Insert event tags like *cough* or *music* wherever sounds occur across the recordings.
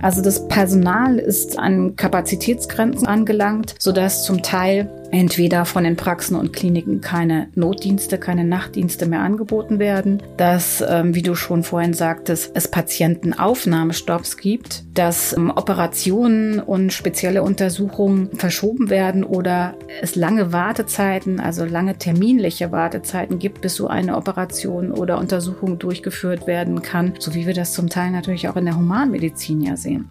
Also das Personal ist an Kapazitätsgrenzen angelangt, sodass zum Teil entweder von den Praxen und Kliniken keine Notdienste, keine Nachtdienste mehr angeboten werden, dass, ähm, wie du schon vorhin sagtest, es Patientenaufnahmestopps gibt, dass ähm, Operationen und spezielle Untersuchungen verschoben werden oder es lange Wartezeiten, also lange terminliche Wartezeiten gibt, bis so eine Operation oder Untersuchung durchgeführt werden kann, so wie wir das zum Teil natürlich auch in der Humanmedizin ja sehen.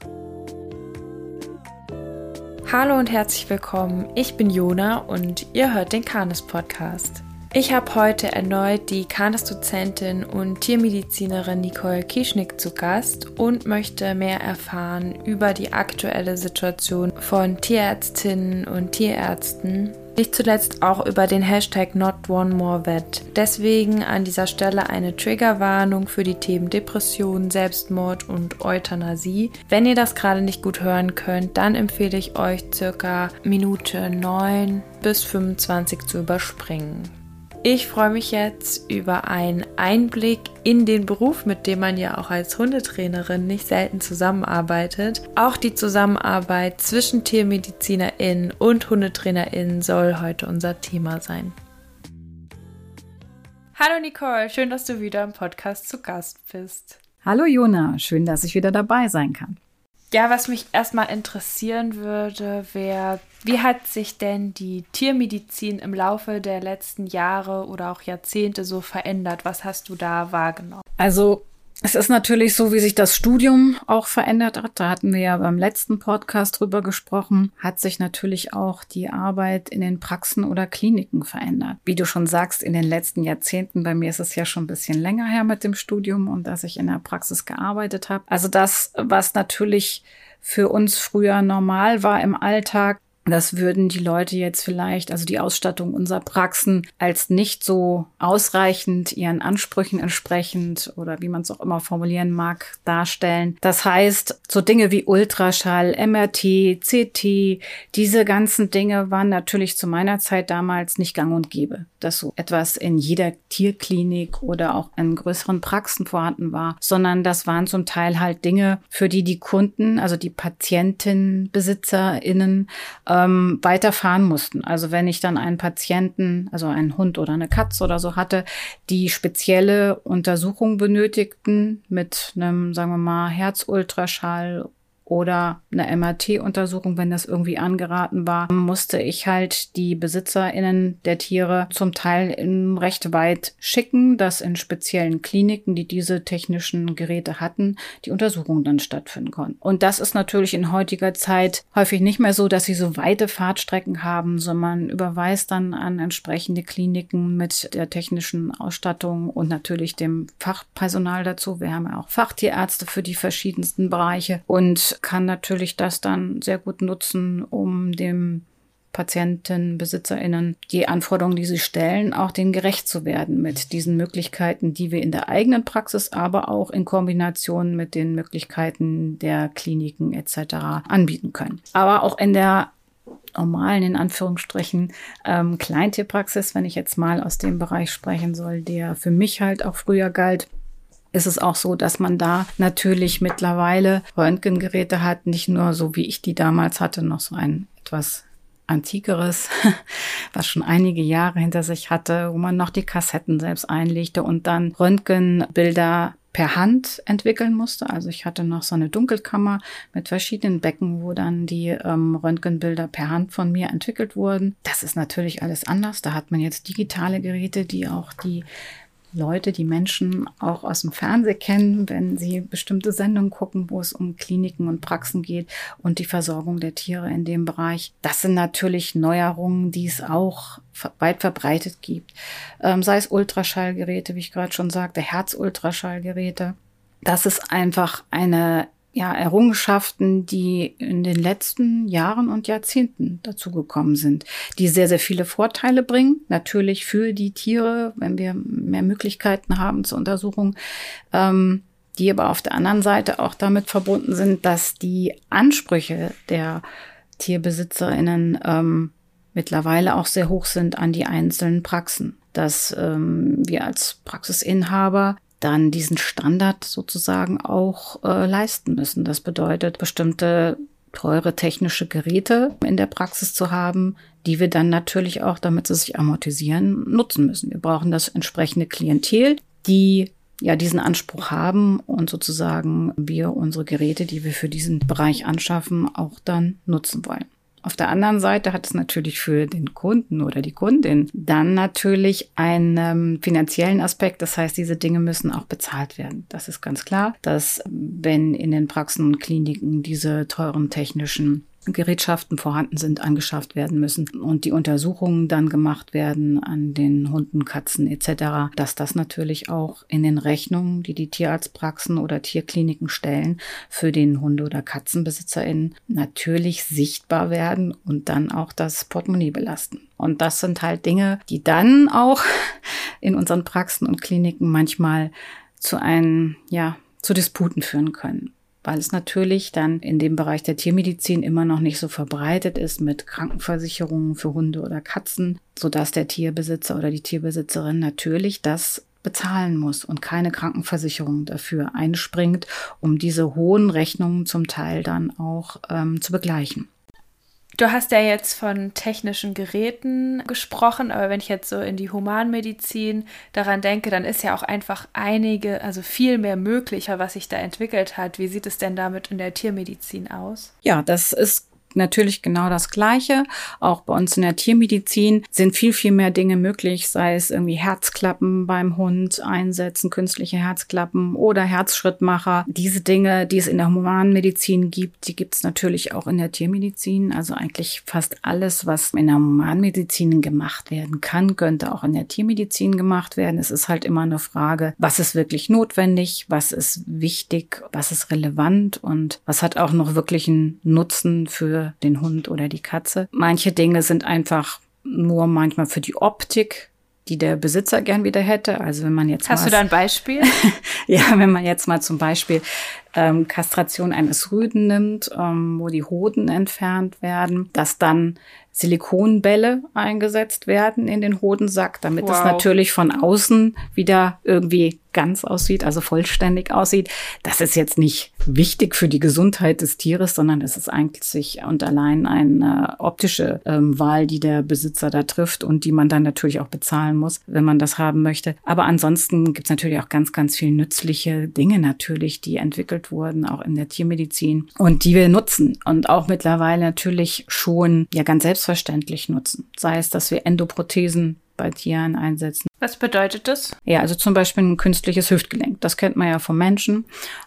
Hallo und herzlich willkommen. Ich bin Jona und ihr hört den Kanes Podcast. Ich habe heute erneut die Kanes-Dozentin und Tiermedizinerin Nicole Kieschnick zu Gast und möchte mehr erfahren über die aktuelle Situation von Tierärztinnen und Tierärzten nicht zuletzt auch über den Hashtag NotOneMoreVet. Deswegen an dieser Stelle eine Triggerwarnung für die Themen Depression, Selbstmord und Euthanasie. Wenn ihr das gerade nicht gut hören könnt, dann empfehle ich euch circa Minute 9 bis 25 zu überspringen. Ich freue mich jetzt über einen Einblick in den Beruf, mit dem man ja auch als Hundetrainerin nicht selten zusammenarbeitet. Auch die Zusammenarbeit zwischen TiermedizinerInnen und HundetrainerInnen soll heute unser Thema sein. Hallo Nicole, schön, dass du wieder im Podcast zu Gast bist. Hallo Jona, schön, dass ich wieder dabei sein kann. Ja, was mich erstmal interessieren würde, wäre, wie hat sich denn die Tiermedizin im Laufe der letzten Jahre oder auch Jahrzehnte so verändert? Was hast du da wahrgenommen? Also es ist natürlich so, wie sich das Studium auch verändert hat. Da hatten wir ja beim letzten Podcast drüber gesprochen. Hat sich natürlich auch die Arbeit in den Praxen oder Kliniken verändert. Wie du schon sagst, in den letzten Jahrzehnten, bei mir ist es ja schon ein bisschen länger her mit dem Studium und dass ich in der Praxis gearbeitet habe. Also das, was natürlich für uns früher normal war im Alltag, das würden die Leute jetzt vielleicht, also die Ausstattung unserer Praxen, als nicht so ausreichend ihren Ansprüchen entsprechend oder wie man es auch immer formulieren mag, darstellen. Das heißt, so Dinge wie Ultraschall, MRT, CT, diese ganzen Dinge waren natürlich zu meiner Zeit damals nicht gang und gäbe, dass so etwas in jeder Tierklinik oder auch in größeren Praxen vorhanden war, sondern das waren zum Teil halt Dinge, für die die Kunden, also die Patienten, BesitzerInnen, ähm, weiterfahren mussten. Also wenn ich dann einen Patienten, also einen Hund oder eine Katze oder so hatte, die spezielle Untersuchungen benötigten mit einem, sagen wir mal, Herzultraschall oder eine MRT-Untersuchung, wenn das irgendwie angeraten war, musste ich halt die BesitzerInnen der Tiere zum Teil recht weit schicken, dass in speziellen Kliniken, die diese technischen Geräte hatten, die Untersuchungen dann stattfinden konnten. Und das ist natürlich in heutiger Zeit häufig nicht mehr so, dass sie so weite Fahrtstrecken haben, sondern überweist dann an entsprechende Kliniken mit der technischen Ausstattung und natürlich dem Fachpersonal dazu. Wir haben ja auch Fachtierärzte für die verschiedensten Bereiche und kann natürlich das dann sehr gut nutzen, um dem Patienten, BesitzerInnen die Anforderungen, die sie stellen, auch denen gerecht zu werden mit diesen Möglichkeiten, die wir in der eigenen Praxis, aber auch in Kombination mit den Möglichkeiten der Kliniken etc. anbieten können. Aber auch in der normalen, in Anführungsstrichen, ähm, Kleintierpraxis, wenn ich jetzt mal aus dem Bereich sprechen soll, der für mich halt auch früher galt, ist es auch so, dass man da natürlich mittlerweile Röntgengeräte hat, nicht nur so wie ich die damals hatte, noch so ein etwas antikeres, *laughs* was schon einige Jahre hinter sich hatte, wo man noch die Kassetten selbst einlegte und dann Röntgenbilder per Hand entwickeln musste. Also ich hatte noch so eine Dunkelkammer mit verschiedenen Becken, wo dann die ähm, Röntgenbilder per Hand von mir entwickelt wurden. Das ist natürlich alles anders. Da hat man jetzt digitale Geräte, die auch die Leute, die Menschen auch aus dem Fernsehen kennen, wenn sie bestimmte Sendungen gucken, wo es um Kliniken und Praxen geht und die Versorgung der Tiere in dem Bereich. Das sind natürlich Neuerungen, die es auch weit verbreitet gibt. Ähm, sei es Ultraschallgeräte, wie ich gerade schon sagte, Herzultraschallgeräte. Das ist einfach eine ja, Errungenschaften, die in den letzten Jahren und Jahrzehnten dazugekommen sind, die sehr, sehr viele Vorteile bringen. Natürlich für die Tiere, wenn wir mehr Möglichkeiten haben zur Untersuchung, ähm, die aber auf der anderen Seite auch damit verbunden sind, dass die Ansprüche der TierbesitzerInnen ähm, mittlerweile auch sehr hoch sind an die einzelnen Praxen. Dass ähm, wir als Praxisinhaber dann diesen Standard sozusagen auch äh, leisten müssen. Das bedeutet, bestimmte teure technische Geräte in der Praxis zu haben, die wir dann natürlich auch, damit sie sich amortisieren, nutzen müssen. Wir brauchen das entsprechende Klientel, die ja diesen Anspruch haben und sozusagen wir unsere Geräte, die wir für diesen Bereich anschaffen, auch dann nutzen wollen. Auf der anderen Seite hat es natürlich für den Kunden oder die Kundin dann natürlich einen ähm, finanziellen Aspekt. Das heißt, diese Dinge müssen auch bezahlt werden. Das ist ganz klar, dass wenn in den Praxen und Kliniken diese teuren technischen Gerätschaften vorhanden sind, angeschafft werden müssen und die Untersuchungen dann gemacht werden an den Hunden, Katzen etc., dass das natürlich auch in den Rechnungen, die die Tierarztpraxen oder Tierkliniken stellen, für den Hunde- oder KatzenbesitzerInnen natürlich sichtbar werden und dann auch das Portemonnaie belasten. Und das sind halt Dinge, die dann auch *laughs* in unseren Praxen und Kliniken manchmal zu einem, ja, zu Disputen führen können weil es natürlich dann in dem Bereich der Tiermedizin immer noch nicht so verbreitet ist mit Krankenversicherungen für Hunde oder Katzen, sodass der Tierbesitzer oder die Tierbesitzerin natürlich das bezahlen muss und keine Krankenversicherung dafür einspringt, um diese hohen Rechnungen zum Teil dann auch ähm, zu begleichen. Du hast ja jetzt von technischen Geräten gesprochen, aber wenn ich jetzt so in die Humanmedizin daran denke, dann ist ja auch einfach einige, also viel mehr möglicher, was sich da entwickelt hat. Wie sieht es denn damit in der Tiermedizin aus? Ja, das ist natürlich genau das Gleiche. Auch bei uns in der Tiermedizin sind viel, viel mehr Dinge möglich, sei es irgendwie Herzklappen beim Hund einsetzen, künstliche Herzklappen oder Herzschrittmacher. Diese Dinge, die es in der Humanmedizin gibt, die gibt es natürlich auch in der Tiermedizin. Also eigentlich fast alles, was in der Humanmedizin gemacht werden kann, könnte auch in der Tiermedizin gemacht werden. Es ist halt immer eine Frage, was ist wirklich notwendig, was ist wichtig, was ist relevant und was hat auch noch wirklich einen Nutzen für den Hund oder die Katze. Manche Dinge sind einfach nur manchmal für die Optik die der Besitzer gern wieder hätte. Also wenn man jetzt hast du da ein Beispiel? *laughs* ja, wenn man jetzt mal zum Beispiel ähm, Kastration eines Rüden nimmt, ähm, wo die Hoden entfernt werden, dass dann Silikonbälle eingesetzt werden in den Hodensack, damit wow. es natürlich von außen wieder irgendwie ganz aussieht, also vollständig aussieht. Das ist jetzt nicht wichtig für die Gesundheit des Tieres, sondern es ist eigentlich und allein eine optische ähm, Wahl, die der Besitzer da trifft und die man dann natürlich auch bezahlen muss, wenn man das haben möchte. Aber ansonsten gibt es natürlich auch ganz, ganz viel nützliche Dinge natürlich, die entwickelt wurden, auch in der Tiermedizin und die wir nutzen und auch mittlerweile natürlich schon ja ganz selbstverständlich nutzen. Sei es, dass wir Endoprothesen bei Tieren einsetzen. Was bedeutet das? Ja, also zum Beispiel ein künstliches Hüftgelenk. Das kennt man ja vom Menschen.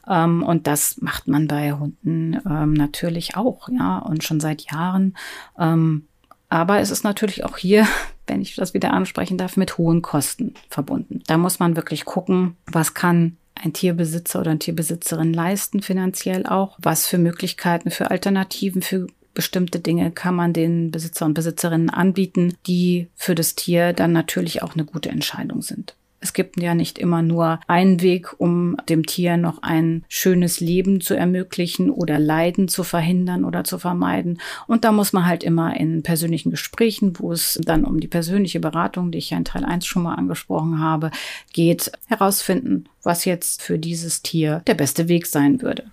Ähm, und das macht man bei Hunden ähm, natürlich auch, ja, und schon seit Jahren. Ähm, aber es ist natürlich auch hier, *laughs* wenn ich das wieder ansprechen darf, mit hohen Kosten verbunden. Da muss man wirklich gucken, was kann ein Tierbesitzer oder eine Tierbesitzerin leisten, finanziell auch, was für Möglichkeiten, für Alternativen, für bestimmte Dinge kann man den Besitzer und Besitzerinnen anbieten, die für das Tier dann natürlich auch eine gute Entscheidung sind. Es gibt ja nicht immer nur einen Weg, um dem Tier noch ein schönes Leben zu ermöglichen oder Leiden zu verhindern oder zu vermeiden. Und da muss man halt immer in persönlichen Gesprächen, wo es dann um die persönliche Beratung, die ich ja in Teil 1 schon mal angesprochen habe, geht, herausfinden, was jetzt für dieses Tier der beste Weg sein würde.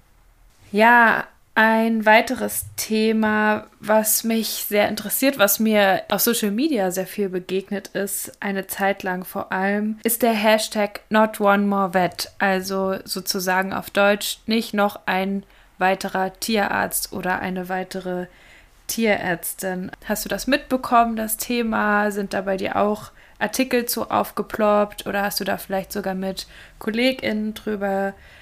Ja, ein weiteres Thema, was mich sehr interessiert, was mir auf Social Media sehr viel begegnet ist, eine Zeit lang vor allem, ist der Hashtag Not One More Vet, also sozusagen auf Deutsch nicht noch ein weiterer Tierarzt oder eine weitere Tierärztin. Hast du das mitbekommen, das Thema? Sind da bei dir auch Artikel zu aufgeploppt oder hast du da vielleicht sogar mit KollegInnen drüber gesprochen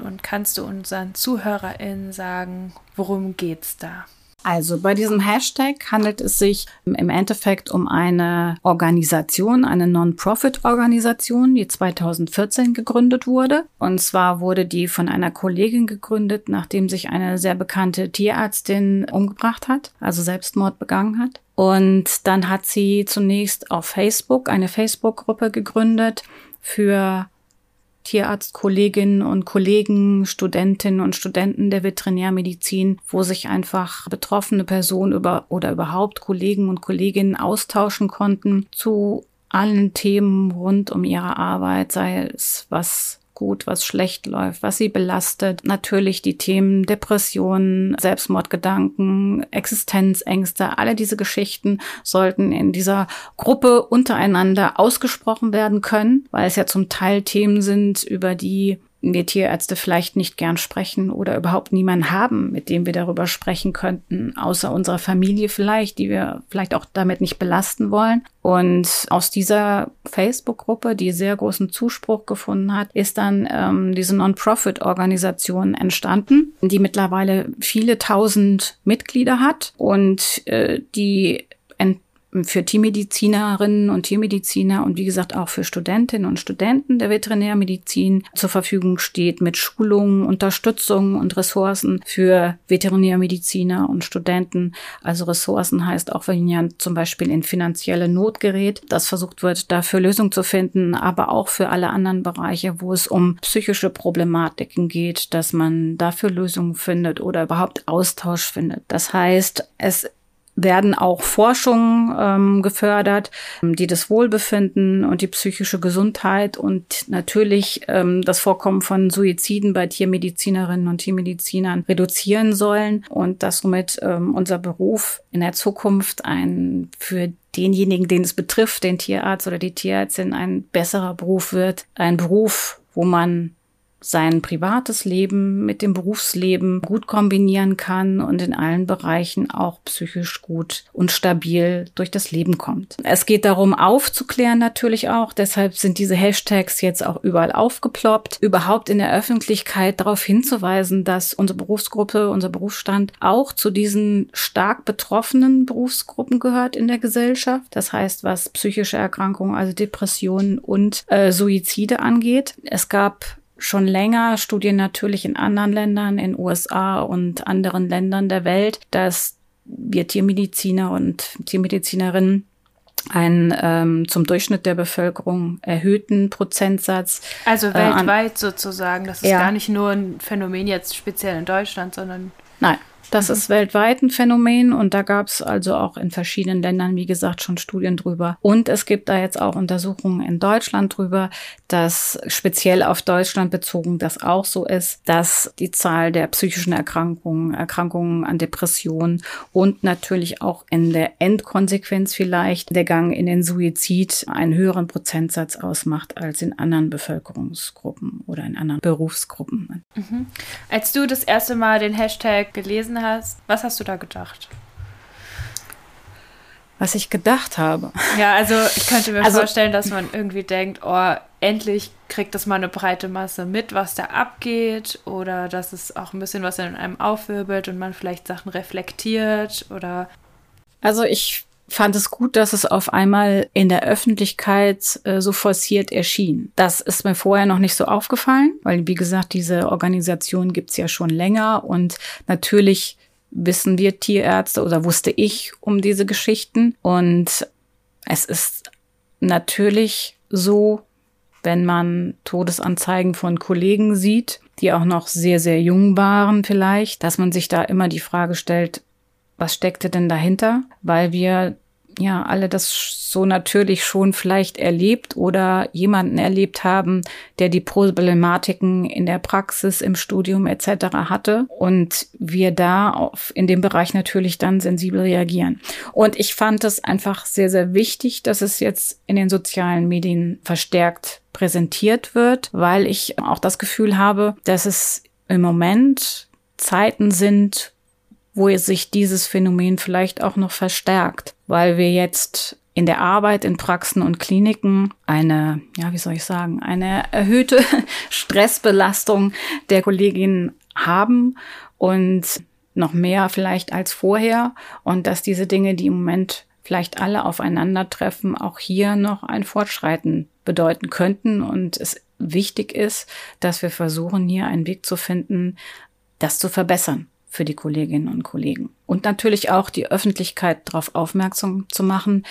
und kannst du unseren ZuhörerInnen sagen, worum geht's da? Also bei diesem Hashtag handelt es sich im Endeffekt um eine Organisation, eine Non-Profit-Organisation, die 2014 gegründet wurde. Und zwar wurde die von einer Kollegin gegründet, nachdem sich eine sehr bekannte Tierärztin umgebracht hat, also Selbstmord begangen hat. Und dann hat sie zunächst auf Facebook eine Facebook-Gruppe gegründet für Tierarztkolleginnen und Kollegen, Studentinnen und Studenten der Veterinärmedizin, wo sich einfach betroffene Personen über oder überhaupt Kollegen und Kolleginnen austauschen konnten zu allen Themen rund um ihre Arbeit, sei es was gut, was schlecht läuft, was sie belastet. Natürlich die Themen Depressionen, Selbstmordgedanken, Existenzängste, alle diese Geschichten sollten in dieser Gruppe untereinander ausgesprochen werden können, weil es ja zum Teil Themen sind, über die wir Tierärzte vielleicht nicht gern sprechen oder überhaupt niemanden haben, mit dem wir darüber sprechen könnten, außer unserer Familie vielleicht, die wir vielleicht auch damit nicht belasten wollen. Und aus dieser Facebook-Gruppe, die sehr großen Zuspruch gefunden hat, ist dann ähm, diese Non-Profit-Organisation entstanden, die mittlerweile viele tausend Mitglieder hat und äh, die für Tiermedizinerinnen und Tiermediziner und wie gesagt auch für Studentinnen und Studenten der Veterinärmedizin zur Verfügung steht mit Schulungen, Unterstützung und Ressourcen für Veterinärmediziner und Studenten. Also Ressourcen heißt auch, wenn jemand zum Beispiel in finanzielle Not gerät, dass versucht wird, dafür Lösungen zu finden, aber auch für alle anderen Bereiche, wo es um psychische Problematiken geht, dass man dafür Lösungen findet oder überhaupt Austausch findet. Das heißt, es werden auch Forschungen ähm, gefördert, die das Wohlbefinden und die psychische Gesundheit und natürlich ähm, das Vorkommen von Suiziden bei Tiermedizinerinnen und Tiermedizinern reduzieren sollen und dass somit ähm, unser Beruf in der Zukunft ein für denjenigen, den es betrifft, den Tierarzt oder die Tierärztin, ein besserer Beruf wird. Ein Beruf, wo man sein privates Leben mit dem Berufsleben gut kombinieren kann und in allen Bereichen auch psychisch gut und stabil durch das Leben kommt. Es geht darum, aufzuklären natürlich auch. Deshalb sind diese Hashtags jetzt auch überall aufgeploppt, überhaupt in der Öffentlichkeit darauf hinzuweisen, dass unsere Berufsgruppe, unser Berufsstand auch zu diesen stark betroffenen Berufsgruppen gehört in der Gesellschaft. Das heißt, was psychische Erkrankungen, also Depressionen und äh, Suizide angeht. Es gab schon länger Studien natürlich in anderen Ländern, in USA und anderen Ländern der Welt, dass wir Tiermediziner und Tiermedizinerinnen einen ähm, zum Durchschnitt der Bevölkerung erhöhten Prozentsatz. Also weltweit äh, sozusagen. Das ist ja. gar nicht nur ein Phänomen jetzt speziell in Deutschland, sondern. Nein, das ist weltweit ein Phänomen und da gab es also auch in verschiedenen Ländern, wie gesagt, schon Studien drüber. Und es gibt da jetzt auch Untersuchungen in Deutschland drüber, dass speziell auf Deutschland bezogen das auch so ist, dass die Zahl der psychischen Erkrankungen, Erkrankungen an Depressionen und natürlich auch in der Endkonsequenz vielleicht der Gang in den Suizid einen höheren Prozentsatz ausmacht als in anderen Bevölkerungsgruppen oder in anderen Berufsgruppen. Mhm. Als du das erste Mal den Hashtag gelesen gelesen hast, was hast du da gedacht? Was ich gedacht habe. Ja, also ich könnte mir also, vorstellen, dass man irgendwie denkt, oh, endlich kriegt das mal eine breite Masse mit, was da abgeht, oder dass es auch ein bisschen was in einem aufwirbelt und man vielleicht Sachen reflektiert oder. Also ich fand es gut, dass es auf einmal in der Öffentlichkeit äh, so forciert erschien. Das ist mir vorher noch nicht so aufgefallen, weil, wie gesagt, diese Organisation gibt's ja schon länger und natürlich wissen wir Tierärzte oder wusste ich um diese Geschichten. Und es ist natürlich so, wenn man Todesanzeigen von Kollegen sieht, die auch noch sehr, sehr jung waren vielleicht, dass man sich da immer die Frage stellt, was steckte denn dahinter? Weil wir ja alle das so natürlich schon vielleicht erlebt oder jemanden erlebt haben, der die Problematiken in der Praxis, im Studium etc. hatte und wir da auf, in dem Bereich natürlich dann sensibel reagieren. Und ich fand es einfach sehr, sehr wichtig, dass es jetzt in den sozialen Medien verstärkt präsentiert wird, weil ich auch das Gefühl habe, dass es im Moment Zeiten sind, wo sich dieses Phänomen vielleicht auch noch verstärkt, weil wir jetzt in der Arbeit in Praxen und Kliniken eine, ja, wie soll ich sagen, eine erhöhte *laughs* Stressbelastung der Kolleginnen haben und noch mehr vielleicht als vorher und dass diese Dinge, die im Moment vielleicht alle aufeinandertreffen, auch hier noch ein Fortschreiten bedeuten könnten und es wichtig ist, dass wir versuchen, hier einen Weg zu finden, das zu verbessern für die Kolleginnen und Kollegen. Und natürlich auch die Öffentlichkeit darauf aufmerksam zu machen,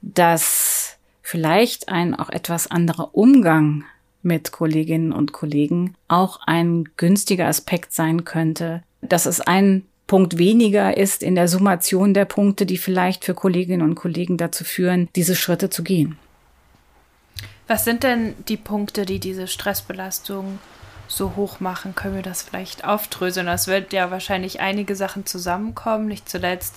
dass vielleicht ein auch etwas anderer Umgang mit Kolleginnen und Kollegen auch ein günstiger Aspekt sein könnte, dass es ein Punkt weniger ist in der Summation der Punkte, die vielleicht für Kolleginnen und Kollegen dazu führen, diese Schritte zu gehen. Was sind denn die Punkte, die diese Stressbelastung so hoch machen? Können wir das vielleicht aufdröseln? Es wird ja wahrscheinlich einige Sachen zusammenkommen, nicht zuletzt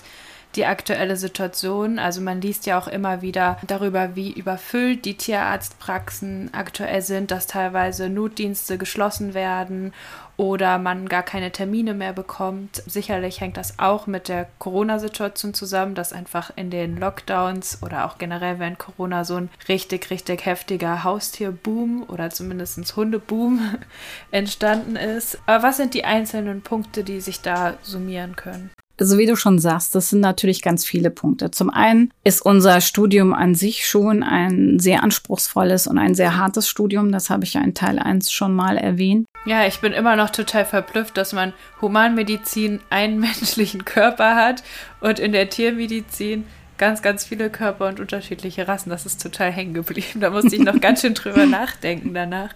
die aktuelle Situation. Also man liest ja auch immer wieder darüber, wie überfüllt die Tierarztpraxen aktuell sind, dass teilweise Notdienste geschlossen werden oder man gar keine Termine mehr bekommt. Sicherlich hängt das auch mit der Corona-Situation zusammen, dass einfach in den Lockdowns oder auch generell während Corona so ein richtig, richtig heftiger Haustierboom oder zumindest Hundeboom *laughs* entstanden ist. Aber was sind die einzelnen Punkte, die sich da summieren können? Also wie du schon sagst, das sind natürlich ganz viele Punkte. Zum einen ist unser Studium an sich schon ein sehr anspruchsvolles und ein sehr hartes Studium. Das habe ich ja in Teil 1 schon mal erwähnt. Ja, ich bin immer noch total verblüfft, dass man Humanmedizin einen *laughs* menschlichen Körper hat und in der Tiermedizin ganz, ganz viele Körper und unterschiedliche Rassen. Das ist total hängen geblieben. Da musste ich noch *laughs* ganz schön drüber nachdenken danach,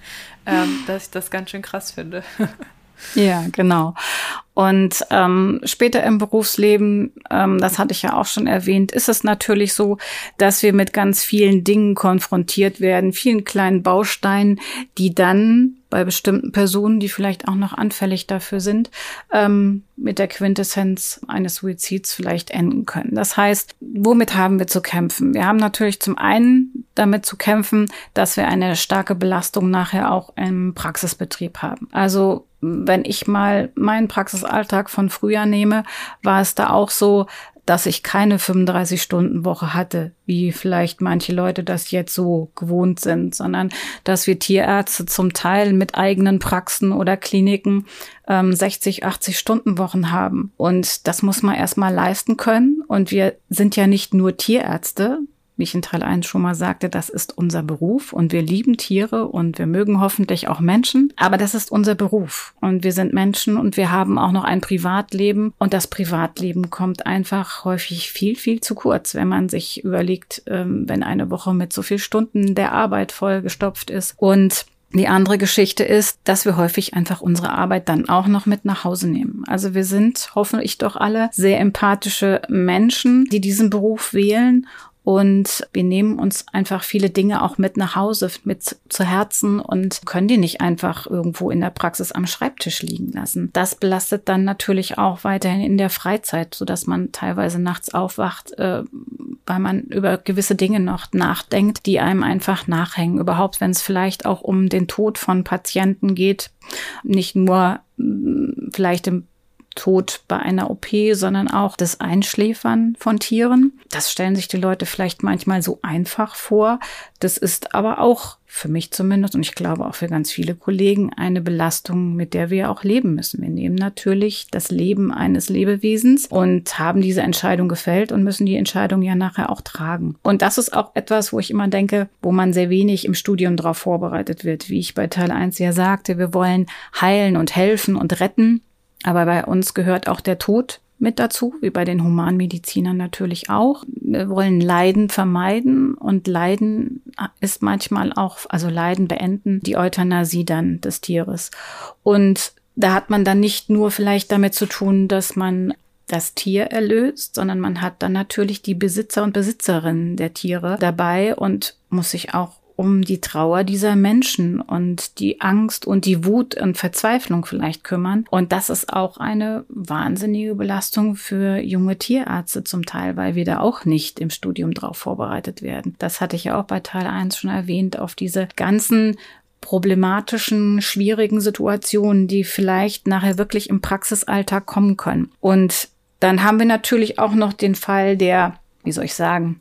ähm, dass ich das ganz schön krass finde. *laughs* Ja, genau. Und ähm, später im Berufsleben, ähm, das hatte ich ja auch schon erwähnt, ist es natürlich so, dass wir mit ganz vielen Dingen konfrontiert werden, vielen kleinen Bausteinen, die dann bei bestimmten Personen, die vielleicht auch noch anfällig dafür sind, ähm, mit der Quintessenz eines Suizids vielleicht enden können. Das heißt, womit haben wir zu kämpfen? Wir haben natürlich zum einen damit zu kämpfen, dass wir eine starke Belastung nachher auch im Praxisbetrieb haben. Also wenn ich mal meinen Praxisalltag von früher nehme, war es da auch so, dass ich keine 35-Stunden-Woche hatte, wie vielleicht manche Leute das jetzt so gewohnt sind, sondern dass wir Tierärzte zum Teil mit eigenen Praxen oder Kliniken ähm, 60, 80 Stunden Wochen haben. Und das muss man erstmal leisten können. Und wir sind ja nicht nur Tierärzte, wie ich in Teil 1 schon mal sagte, das ist unser Beruf und wir lieben Tiere und wir mögen hoffentlich auch Menschen, aber das ist unser Beruf und wir sind Menschen und wir haben auch noch ein Privatleben und das Privatleben kommt einfach häufig viel, viel zu kurz, wenn man sich überlegt, ähm, wenn eine Woche mit so viel Stunden der Arbeit vollgestopft ist und die andere Geschichte ist, dass wir häufig einfach unsere Arbeit dann auch noch mit nach Hause nehmen. Also wir sind hoffentlich doch alle sehr empathische Menschen, die diesen Beruf wählen und wir nehmen uns einfach viele Dinge auch mit nach Hause, mit zu Herzen und können die nicht einfach irgendwo in der Praxis am Schreibtisch liegen lassen. Das belastet dann natürlich auch weiterhin in der Freizeit, so dass man teilweise nachts aufwacht, äh, weil man über gewisse Dinge noch nachdenkt, die einem einfach nachhängen. Überhaupt, wenn es vielleicht auch um den Tod von Patienten geht, nicht nur vielleicht im Tod bei einer OP, sondern auch das Einschläfern von Tieren. Das stellen sich die Leute vielleicht manchmal so einfach vor. Das ist aber auch für mich zumindest und ich glaube auch für ganz viele Kollegen eine Belastung, mit der wir auch leben müssen. Wir nehmen natürlich das Leben eines Lebewesens und haben diese Entscheidung gefällt und müssen die Entscheidung ja nachher auch tragen. Und das ist auch etwas, wo ich immer denke, wo man sehr wenig im Studium darauf vorbereitet wird. Wie ich bei Teil 1 ja sagte, wir wollen heilen und helfen und retten. Aber bei uns gehört auch der Tod mit dazu, wie bei den Humanmedizinern natürlich auch. Wir wollen Leiden vermeiden und Leiden ist manchmal auch, also Leiden beenden, die Euthanasie dann des Tieres. Und da hat man dann nicht nur vielleicht damit zu tun, dass man das Tier erlöst, sondern man hat dann natürlich die Besitzer und Besitzerinnen der Tiere dabei und muss sich auch um die Trauer dieser Menschen und die Angst und die Wut und Verzweiflung vielleicht kümmern. Und das ist auch eine wahnsinnige Belastung für junge Tierärzte zum Teil, weil wir da auch nicht im Studium drauf vorbereitet werden. Das hatte ich ja auch bei Teil 1 schon erwähnt, auf diese ganzen problematischen, schwierigen Situationen, die vielleicht nachher wirklich im Praxisalltag kommen können. Und dann haben wir natürlich auch noch den Fall der, wie soll ich sagen,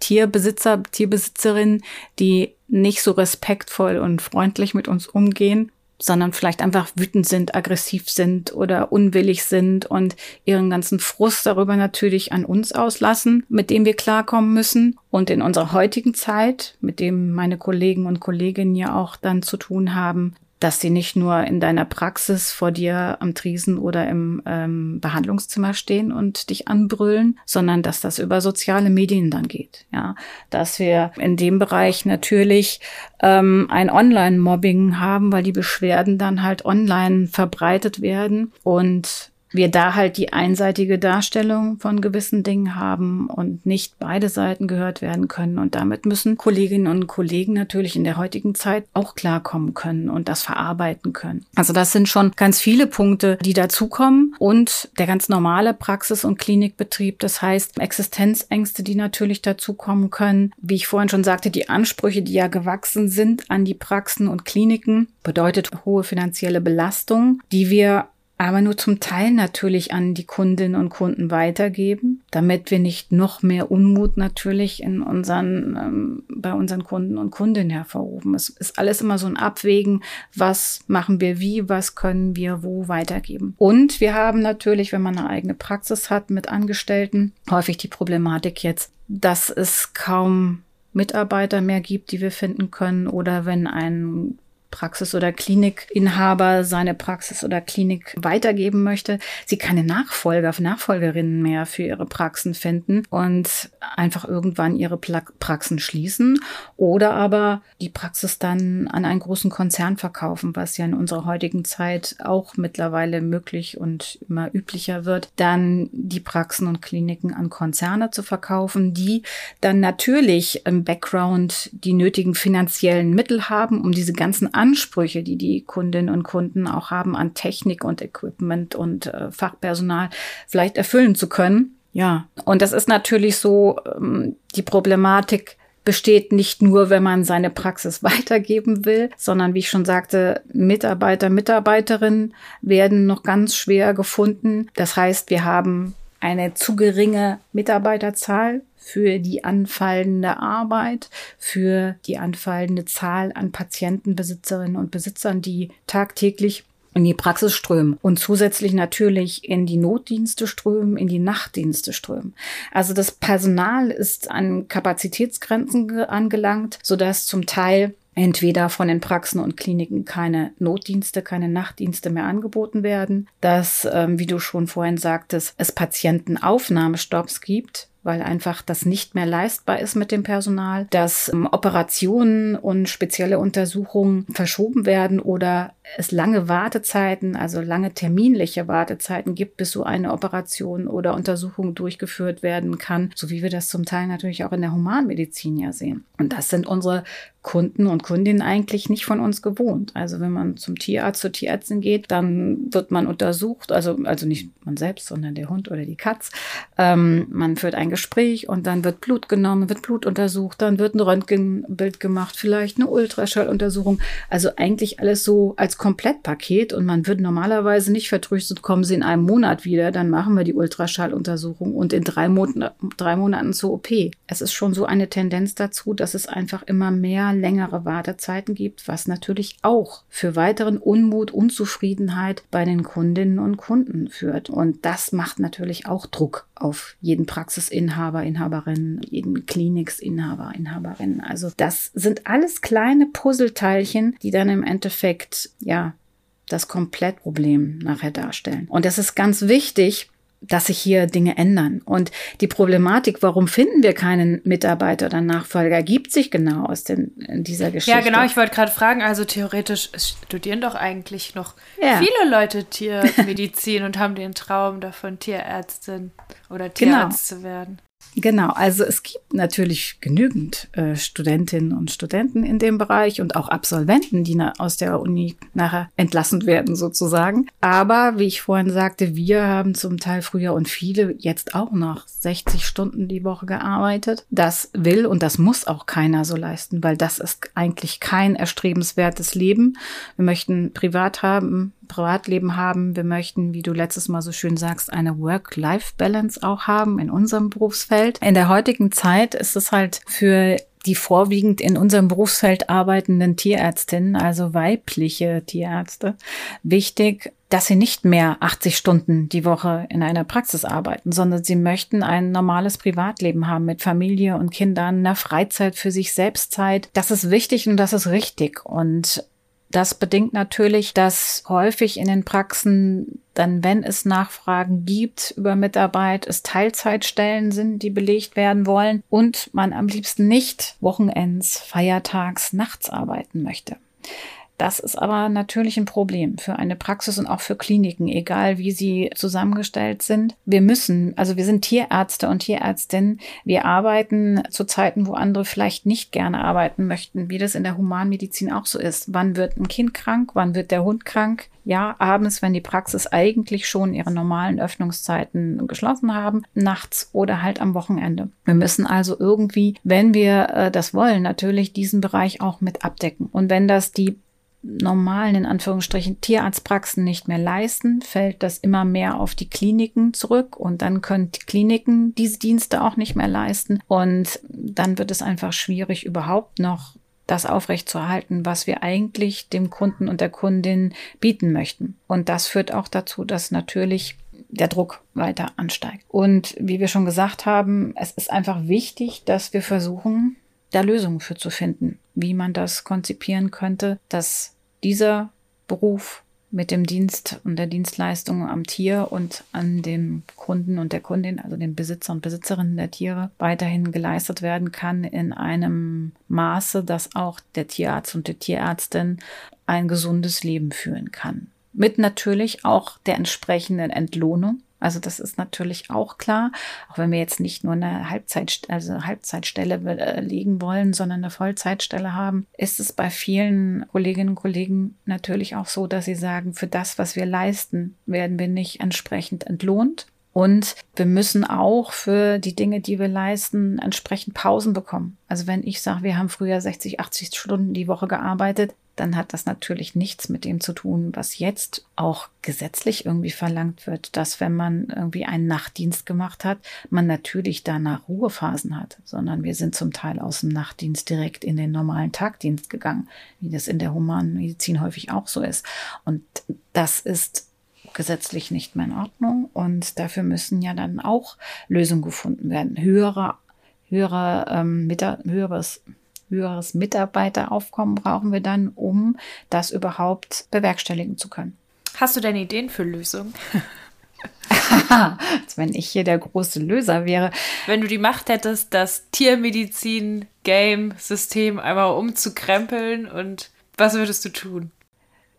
Tierbesitzer, Tierbesitzerinnen, die nicht so respektvoll und freundlich mit uns umgehen, sondern vielleicht einfach wütend sind, aggressiv sind oder unwillig sind und ihren ganzen Frust darüber natürlich an uns auslassen, mit dem wir klarkommen müssen. Und in unserer heutigen Zeit, mit dem meine Kollegen und Kolleginnen ja auch dann zu tun haben, dass sie nicht nur in deiner Praxis vor dir am Triesen oder im ähm, Behandlungszimmer stehen und dich anbrüllen, sondern dass das über soziale Medien dann geht. Ja, dass wir in dem Bereich natürlich ähm, ein Online-Mobbing haben, weil die Beschwerden dann halt online verbreitet werden und wir da halt die einseitige Darstellung von gewissen Dingen haben und nicht beide Seiten gehört werden können. Und damit müssen Kolleginnen und Kollegen natürlich in der heutigen Zeit auch klarkommen können und das verarbeiten können. Also das sind schon ganz viele Punkte, die dazukommen und der ganz normale Praxis- und Klinikbetrieb. Das heißt Existenzängste, die natürlich dazukommen können. Wie ich vorhin schon sagte, die Ansprüche, die ja gewachsen sind an die Praxen und Kliniken, bedeutet hohe finanzielle Belastung, die wir aber nur zum Teil natürlich an die Kundinnen und Kunden weitergeben, damit wir nicht noch mehr Unmut natürlich in unseren, ähm, bei unseren Kunden und Kundinnen hervorrufen. Es ist alles immer so ein Abwägen, was machen wir wie, was können wir wo weitergeben. Und wir haben natürlich, wenn man eine eigene Praxis hat mit Angestellten, häufig die Problematik jetzt, dass es kaum Mitarbeiter mehr gibt, die wir finden können oder wenn ein Praxis- oder Klinikinhaber seine Praxis oder Klinik weitergeben möchte, sie keine Nachfolger, Nachfolgerinnen mehr für ihre Praxen finden und einfach irgendwann ihre Praxen schließen oder aber die Praxis dann an einen großen Konzern verkaufen, was ja in unserer heutigen Zeit auch mittlerweile möglich und immer üblicher wird, dann die Praxen und Kliniken an Konzerne zu verkaufen, die dann natürlich im Background die nötigen finanziellen Mittel haben, um diese ganzen Ansprüche, die die Kundinnen und Kunden auch haben an Technik und Equipment und äh, Fachpersonal vielleicht erfüllen zu können. Ja, und das ist natürlich so, ähm, die Problematik besteht nicht nur, wenn man seine Praxis *laughs* weitergeben will, sondern wie ich schon sagte, Mitarbeiter, Mitarbeiterinnen werden noch ganz schwer gefunden. Das heißt, wir haben eine zu geringe Mitarbeiterzahl für die anfallende Arbeit, für die anfallende Zahl an Patientenbesitzerinnen und Besitzern, die tagtäglich in die Praxis strömen und zusätzlich natürlich in die Notdienste strömen, in die Nachtdienste strömen. Also das Personal ist an Kapazitätsgrenzen angelangt, sodass zum Teil entweder von den Praxen und Kliniken keine Notdienste, keine Nachtdienste mehr angeboten werden, dass, ähm, wie du schon vorhin sagtest, es Patientenaufnahmestopps gibt, weil einfach das nicht mehr leistbar ist mit dem Personal, dass ähm, Operationen und spezielle Untersuchungen verschoben werden oder es lange Wartezeiten, also lange terminliche Wartezeiten gibt, bis so eine Operation oder Untersuchung durchgeführt werden kann, so wie wir das zum Teil natürlich auch in der Humanmedizin ja sehen. Und das sind unsere Kunden und Kundinnen eigentlich nicht von uns gewohnt. Also wenn man zum Tierarzt, zur Tierärztin geht, dann wird man untersucht, also, also nicht man selbst, sondern der Hund oder die Katz. Ähm, man führt ein Gespräch und dann wird Blut genommen, wird Blut untersucht, dann wird ein Röntgenbild gemacht, vielleicht eine Ultraschalluntersuchung. Also eigentlich alles so als Komplettpaket und man wird normalerweise nicht vertröstet, kommen Sie in einem Monat wieder, dann machen wir die Ultraschalluntersuchung und in drei, Monaten, drei Monaten zur OP. Es ist schon so eine Tendenz dazu, dass es einfach immer mehr längere Wartezeiten gibt, was natürlich auch für weiteren Unmut, Unzufriedenheit bei den Kundinnen und Kunden führt. Und das macht natürlich auch Druck auf jeden Praxisinhaber, Inhaberin, jeden Kliniksinhaber, Inhaberin. Also das sind alles kleine Puzzleteilchen, die dann im Endeffekt, ja, das Komplettproblem nachher darstellen. Und das ist ganz wichtig, dass sich hier Dinge ändern. Und die Problematik, warum finden wir keinen Mitarbeiter oder Nachfolger, gibt sich genau aus den, in dieser Geschichte. Ja, genau. Ich wollte gerade fragen, also theoretisch studieren doch eigentlich noch ja. viele Leute Tiermedizin *laughs* und haben den Traum davon, Tierärztin oder Tierarzt genau. zu werden. Genau, also es gibt natürlich genügend äh, Studentinnen und Studenten in dem Bereich und auch Absolventen, die aus der Uni nachher entlassen werden sozusagen. Aber wie ich vorhin sagte, wir haben zum Teil früher und viele jetzt auch noch 60 Stunden die Woche gearbeitet. Das will und das muss auch keiner so leisten, weil das ist eigentlich kein erstrebenswertes Leben. Wir möchten privat haben, Privatleben haben. Wir möchten, wie du letztes Mal so schön sagst, eine Work-Life-Balance auch haben in unserem Berufsfeld. In der heutigen Zeit ist es halt für die vorwiegend in unserem Berufsfeld arbeitenden Tierärztinnen, also weibliche Tierärzte, wichtig, dass sie nicht mehr 80 Stunden die Woche in einer Praxis arbeiten, sondern sie möchten ein normales Privatleben haben mit Familie und Kindern, einer Freizeit für sich selbst Zeit. Das ist wichtig und das ist richtig. Und das bedingt natürlich, dass häufig in den Praxen dann, wenn es Nachfragen gibt über Mitarbeit, es Teilzeitstellen sind, die belegt werden wollen und man am liebsten nicht Wochenends, Feiertags, nachts arbeiten möchte. Das ist aber natürlich ein Problem für eine Praxis und auch für Kliniken, egal wie sie zusammengestellt sind. Wir müssen, also wir sind Tierärzte und Tierärztinnen, wir arbeiten zu Zeiten, wo andere vielleicht nicht gerne arbeiten möchten, wie das in der Humanmedizin auch so ist. Wann wird ein Kind krank? Wann wird der Hund krank? Ja, abends, wenn die Praxis eigentlich schon ihre normalen Öffnungszeiten geschlossen haben, nachts oder halt am Wochenende. Wir müssen also irgendwie, wenn wir äh, das wollen, natürlich diesen Bereich auch mit abdecken. Und wenn das die normalen, in Anführungsstrichen, Tierarztpraxen nicht mehr leisten, fällt das immer mehr auf die Kliniken zurück und dann können die Kliniken diese Dienste auch nicht mehr leisten und dann wird es einfach schwierig, überhaupt noch das aufrechtzuerhalten, was wir eigentlich dem Kunden und der Kundin bieten möchten. Und das führt auch dazu, dass natürlich der Druck weiter ansteigt. Und wie wir schon gesagt haben, es ist einfach wichtig, dass wir versuchen, da Lösungen für zu finden, wie man das konzipieren könnte, dass dieser Beruf mit dem Dienst und der Dienstleistung am Tier und an den Kunden und der Kundin, also den Besitzer und Besitzerinnen der Tiere, weiterhin geleistet werden kann in einem Maße, dass auch der Tierarzt und die Tierärztin ein gesundes Leben führen kann. Mit natürlich auch der entsprechenden Entlohnung also das ist natürlich auch klar, auch wenn wir jetzt nicht nur eine Halbzeit, also Halbzeitstelle äh, legen wollen, sondern eine Vollzeitstelle haben, ist es bei vielen Kolleginnen und Kollegen natürlich auch so, dass sie sagen, für das, was wir leisten, werden wir nicht entsprechend entlohnt. Und wir müssen auch für die Dinge, die wir leisten, entsprechend Pausen bekommen. Also wenn ich sage, wir haben früher 60, 80 Stunden die Woche gearbeitet, dann hat das natürlich nichts mit dem zu tun, was jetzt auch gesetzlich irgendwie verlangt wird, dass wenn man irgendwie einen Nachtdienst gemacht hat, man natürlich danach Ruhephasen hat, sondern wir sind zum Teil aus dem Nachtdienst direkt in den normalen Tagdienst gegangen, wie das in der humanen Medizin häufig auch so ist. Und das ist gesetzlich nicht mehr in Ordnung und dafür müssen ja dann auch Lösungen gefunden werden. Höhere, höhere, ähm, mit, höheres höheres Mitarbeiteraufkommen brauchen wir dann, um das überhaupt bewerkstelligen zu können. Hast du denn Ideen für Lösungen? *laughs* Als wenn ich hier der große Löser wäre. Wenn du die Macht hättest, das Tiermedizin-Game-System einmal umzukrempeln und was würdest du tun?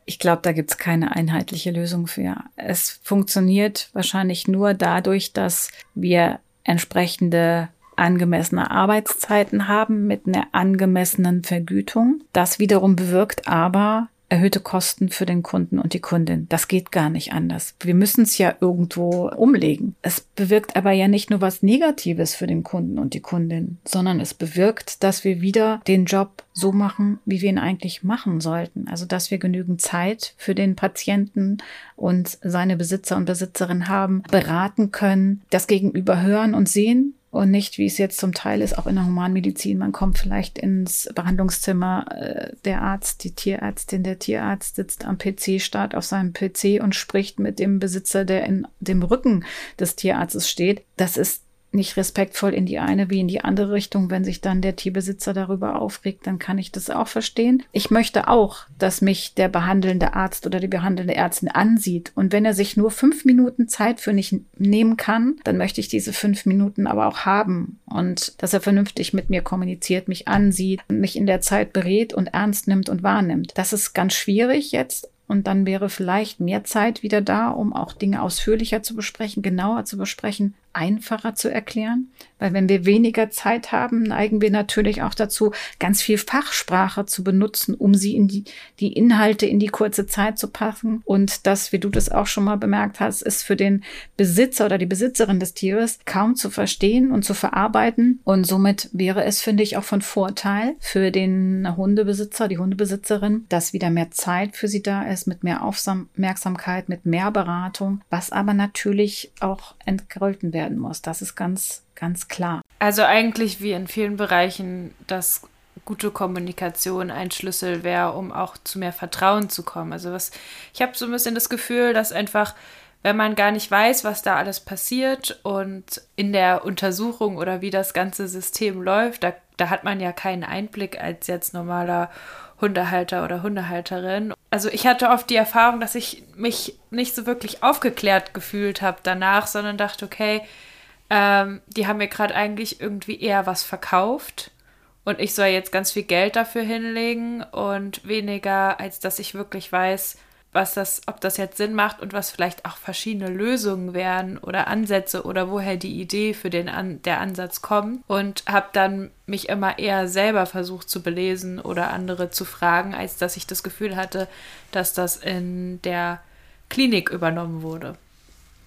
Ich glaube, da gibt es keine einheitliche Lösung für. Es funktioniert wahrscheinlich nur dadurch, dass wir entsprechende angemessene Arbeitszeiten haben mit einer angemessenen Vergütung. Das wiederum bewirkt aber erhöhte Kosten für den Kunden und die Kundin. Das geht gar nicht anders. Wir müssen es ja irgendwo umlegen. Es bewirkt aber ja nicht nur was Negatives für den Kunden und die Kundin, sondern es bewirkt, dass wir wieder den Job so machen, wie wir ihn eigentlich machen sollten. Also, dass wir genügend Zeit für den Patienten und seine Besitzer und Besitzerin haben, beraten können, das Gegenüber hören und sehen und nicht, wie es jetzt zum Teil ist, auch in der Humanmedizin. Man kommt vielleicht ins Behandlungszimmer, äh, der Arzt, die Tierärztin, der Tierarzt sitzt am PC, starrt auf seinem PC und spricht mit dem Besitzer, der in dem Rücken des Tierarztes steht. Das ist nicht respektvoll in die eine wie in die andere Richtung. Wenn sich dann der Tierbesitzer darüber aufregt, dann kann ich das auch verstehen. Ich möchte auch, dass mich der behandelnde Arzt oder die behandelnde Ärztin ansieht. Und wenn er sich nur fünf Minuten Zeit für mich nehmen kann, dann möchte ich diese fünf Minuten aber auch haben. Und dass er vernünftig mit mir kommuniziert, mich ansieht mich in der Zeit berät und ernst nimmt und wahrnimmt. Das ist ganz schwierig jetzt, und dann wäre vielleicht mehr Zeit wieder da, um auch Dinge ausführlicher zu besprechen, genauer zu besprechen einfacher zu erklären, weil wenn wir weniger Zeit haben, neigen wir natürlich auch dazu, ganz viel Fachsprache zu benutzen, um sie in die, die Inhalte in die kurze Zeit zu passen. Und das, wie du das auch schon mal bemerkt hast, ist für den Besitzer oder die Besitzerin des Tieres kaum zu verstehen und zu verarbeiten. Und somit wäre es, finde ich, auch von Vorteil für den Hundebesitzer, die Hundebesitzerin, dass wieder mehr Zeit für sie da ist, mit mehr Aufmerksamkeit, mit mehr Beratung, was aber natürlich auch entgolten werden werden muss. Das ist ganz, ganz klar. Also eigentlich wie in vielen Bereichen, dass gute Kommunikation ein Schlüssel wäre, um auch zu mehr Vertrauen zu kommen. Also was, ich habe so ein bisschen das Gefühl, dass einfach, wenn man gar nicht weiß, was da alles passiert und in der Untersuchung oder wie das ganze System läuft, da, da hat man ja keinen Einblick als jetzt normaler Hundehalter oder Hundehalterin. Also ich hatte oft die Erfahrung, dass ich mich nicht so wirklich aufgeklärt gefühlt habe danach, sondern dachte, okay, ähm, die haben mir gerade eigentlich irgendwie eher was verkauft und ich soll jetzt ganz viel Geld dafür hinlegen und weniger, als dass ich wirklich weiß, was das, ob das jetzt Sinn macht und was vielleicht auch verschiedene Lösungen wären oder Ansätze oder woher die Idee für den An der Ansatz kommt und habe dann mich immer eher selber versucht zu belesen oder andere zu fragen, als dass ich das Gefühl hatte, dass das in der Klinik übernommen wurde.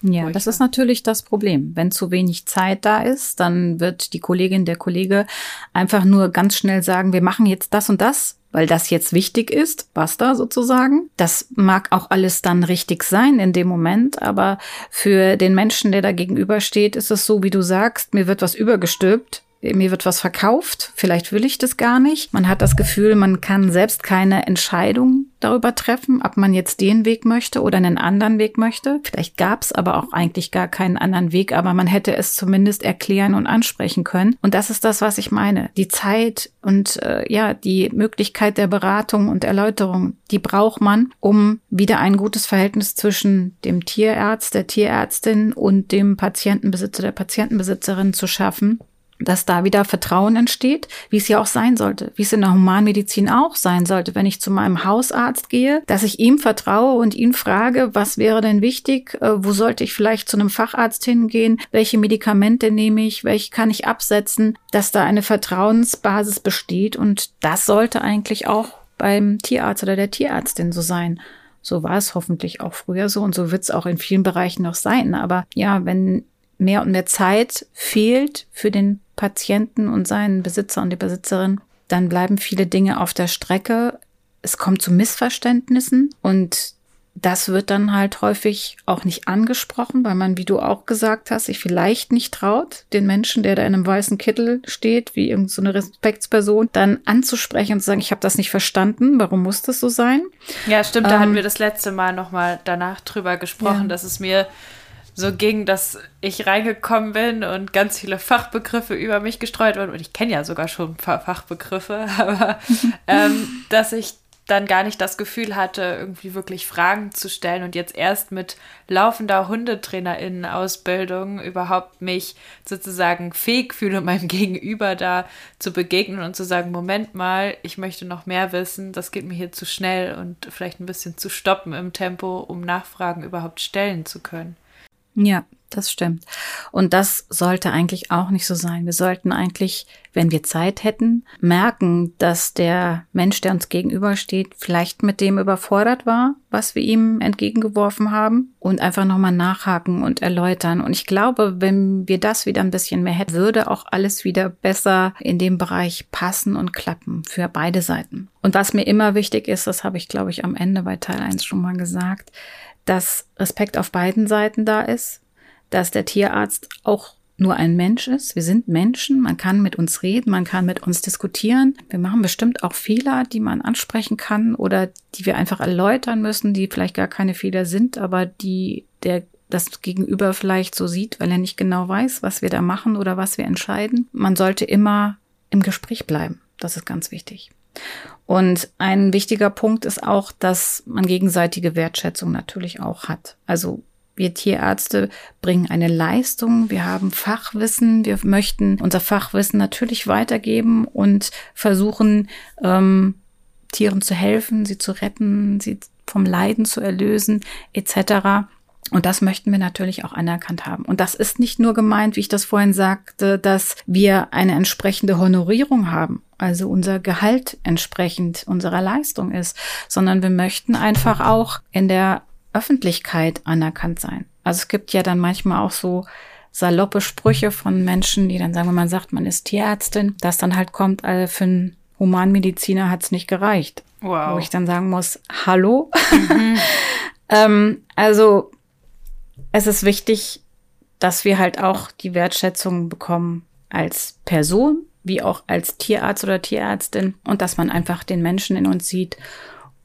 Ja, das ist natürlich das Problem. Wenn zu wenig Zeit da ist, dann wird die Kollegin, der Kollege einfach nur ganz schnell sagen, wir machen jetzt das und das, weil das jetzt wichtig ist, basta sozusagen. Das mag auch alles dann richtig sein in dem Moment, aber für den Menschen, der da gegenübersteht, ist es so, wie du sagst, mir wird was übergestülpt mir wird was verkauft, vielleicht will ich das gar nicht. Man hat das Gefühl, man kann selbst keine Entscheidung darüber treffen, ob man jetzt den Weg möchte oder einen anderen Weg möchte. Vielleicht gab es aber auch eigentlich gar keinen anderen Weg, aber man hätte es zumindest erklären und ansprechen können. Und das ist das, was ich meine. Die Zeit und äh, ja, die Möglichkeit der Beratung und Erläuterung, die braucht man, um wieder ein gutes Verhältnis zwischen dem Tierarzt, der Tierärztin und dem Patientenbesitzer, der Patientenbesitzerin zu schaffen dass da wieder Vertrauen entsteht, wie es ja auch sein sollte, wie es in der Humanmedizin auch sein sollte, wenn ich zu meinem Hausarzt gehe, dass ich ihm vertraue und ihn frage, was wäre denn wichtig, äh, wo sollte ich vielleicht zu einem Facharzt hingehen, welche Medikamente nehme ich, welche kann ich absetzen, dass da eine Vertrauensbasis besteht. Und das sollte eigentlich auch beim Tierarzt oder der Tierärztin so sein. So war es hoffentlich auch früher so und so wird es auch in vielen Bereichen noch sein. Aber ja, wenn mehr und mehr Zeit fehlt für den Patienten und seinen Besitzer und die Besitzerin, dann bleiben viele Dinge auf der Strecke. Es kommt zu Missverständnissen und das wird dann halt häufig auch nicht angesprochen, weil man, wie du auch gesagt hast, sich vielleicht nicht traut, den Menschen, der da in einem weißen Kittel steht, wie irgendeine so Respektsperson, dann anzusprechen und zu sagen, ich habe das nicht verstanden, warum muss das so sein? Ja, stimmt, da ähm, hatten wir das letzte Mal nochmal danach drüber gesprochen, ja. dass es mir so ging, dass ich reingekommen bin und ganz viele Fachbegriffe über mich gestreut wurden. Und ich kenne ja sogar schon ein paar Fachbegriffe, *laughs* aber ähm, dass ich dann gar nicht das Gefühl hatte, irgendwie wirklich Fragen zu stellen und jetzt erst mit laufender Hundetrainerinnen-Ausbildung überhaupt mich sozusagen fähig fühle, *laughs* meinem Gegenüber da zu begegnen und zu sagen, Moment mal, ich möchte noch mehr wissen, das geht mir hier zu schnell und vielleicht ein bisschen zu stoppen im Tempo, um Nachfragen überhaupt stellen zu können. Ja, das stimmt. Und das sollte eigentlich auch nicht so sein. Wir sollten eigentlich, wenn wir Zeit hätten, merken, dass der Mensch, der uns gegenübersteht, vielleicht mit dem überfordert war, was wir ihm entgegengeworfen haben und einfach nochmal nachhaken und erläutern. Und ich glaube, wenn wir das wieder ein bisschen mehr hätten, würde auch alles wieder besser in dem Bereich passen und klappen für beide Seiten. Und was mir immer wichtig ist, das habe ich, glaube ich, am Ende bei Teil 1 schon mal gesagt, dass Respekt auf beiden Seiten da ist, dass der Tierarzt auch nur ein Mensch ist. Wir sind Menschen, man kann mit uns reden, man kann mit uns diskutieren. Wir machen bestimmt auch Fehler, die man ansprechen kann oder die wir einfach erläutern müssen, die vielleicht gar keine Fehler sind, aber die der das Gegenüber vielleicht so sieht, weil er nicht genau weiß, was wir da machen oder was wir entscheiden. Man sollte immer im Gespräch bleiben. Das ist ganz wichtig. Und ein wichtiger Punkt ist auch, dass man gegenseitige Wertschätzung natürlich auch hat. Also wir Tierärzte bringen eine Leistung, wir haben Fachwissen, wir möchten unser Fachwissen natürlich weitergeben und versuchen, ähm, Tieren zu helfen, sie zu retten, sie vom Leiden zu erlösen, etc. Und das möchten wir natürlich auch anerkannt haben. Und das ist nicht nur gemeint, wie ich das vorhin sagte, dass wir eine entsprechende Honorierung haben, also unser Gehalt entsprechend unserer Leistung ist, sondern wir möchten einfach auch in der Öffentlichkeit anerkannt sein. Also es gibt ja dann manchmal auch so saloppe Sprüche von Menschen, die dann sagen, wenn man sagt, man ist Tierärztin, dass dann halt kommt, also für einen Humanmediziner hat es nicht gereicht. Wow. Wo ich dann sagen muss, hallo. Mhm. *laughs* ähm, also es ist wichtig, dass wir halt auch die Wertschätzung bekommen als Person, wie auch als Tierarzt oder Tierärztin und dass man einfach den Menschen in uns sieht.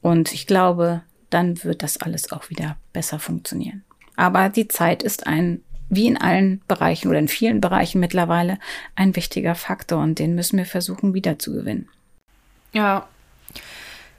Und ich glaube, dann wird das alles auch wieder besser funktionieren. Aber die Zeit ist ein, wie in allen Bereichen oder in vielen Bereichen mittlerweile, ein wichtiger Faktor und den müssen wir versuchen wieder zu gewinnen. Ja,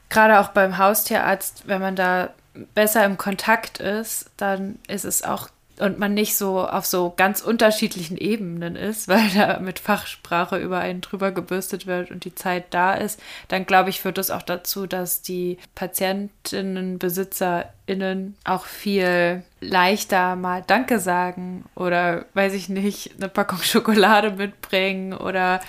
gerade auch beim Haustierarzt, wenn man da besser im Kontakt ist, dann ist es auch und man nicht so auf so ganz unterschiedlichen Ebenen ist, *laughs* weil da mit Fachsprache über einen drüber gebürstet wird und die Zeit da ist, dann glaube ich, führt das auch dazu, dass die Patientinnen, BesitzerInnen auch viel leichter mal Danke sagen oder, weiß ich nicht, eine Packung *laughs* Schokolade mitbringen oder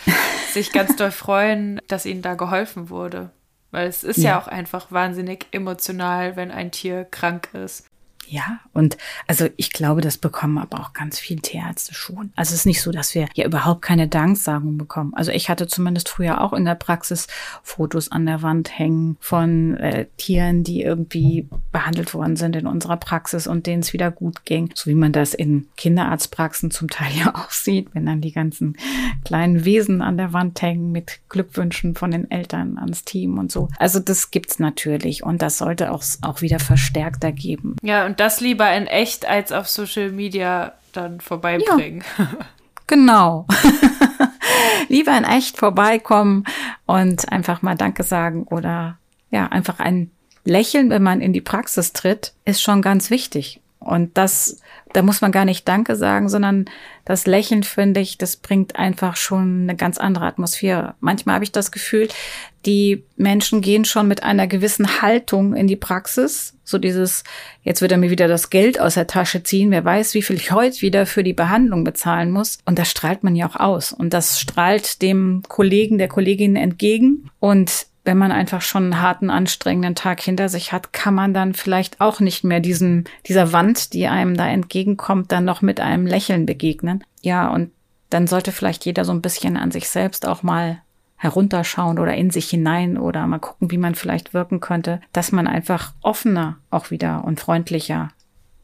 sich ganz doll freuen, dass ihnen da geholfen wurde. Weil es ist ja. ja auch einfach wahnsinnig emotional, wenn ein Tier krank ist. Ja, und also ich glaube, das bekommen aber auch ganz viele Tierärzte schon. Also es ist nicht so, dass wir ja überhaupt keine Danksagung bekommen. Also ich hatte zumindest früher auch in der Praxis Fotos an der Wand hängen von äh, Tieren, die irgendwie behandelt worden sind in unserer Praxis und denen es wieder gut ging. So wie man das in Kinderarztpraxen zum Teil ja auch sieht, wenn dann die ganzen kleinen Wesen an der Wand hängen mit Glückwünschen von den Eltern ans Team und so. Also das gibt's natürlich und das sollte auch, auch wieder verstärkter geben. Ja, und das lieber in echt als auf Social Media dann vorbeibringen. Ja, genau. *laughs* lieber in echt vorbeikommen und einfach mal Danke sagen oder ja, einfach ein Lächeln, wenn man in die Praxis tritt, ist schon ganz wichtig. Und das, da muss man gar nicht Danke sagen, sondern das Lächeln, finde ich, das bringt einfach schon eine ganz andere Atmosphäre. Manchmal habe ich das Gefühl, die Menschen gehen schon mit einer gewissen Haltung in die Praxis. So dieses, jetzt wird er mir wieder das Geld aus der Tasche ziehen. Wer weiß, wie viel ich heute wieder für die Behandlung bezahlen muss. Und das strahlt man ja auch aus. Und das strahlt dem Kollegen, der Kollegin entgegen. Und wenn man einfach schon einen harten, anstrengenden Tag hinter sich hat, kann man dann vielleicht auch nicht mehr diesen, dieser Wand, die einem da entgegenkommt, dann noch mit einem Lächeln begegnen. Ja, und dann sollte vielleicht jeder so ein bisschen an sich selbst auch mal herunterschauen oder in sich hinein oder mal gucken, wie man vielleicht wirken könnte, dass man einfach offener auch wieder und freundlicher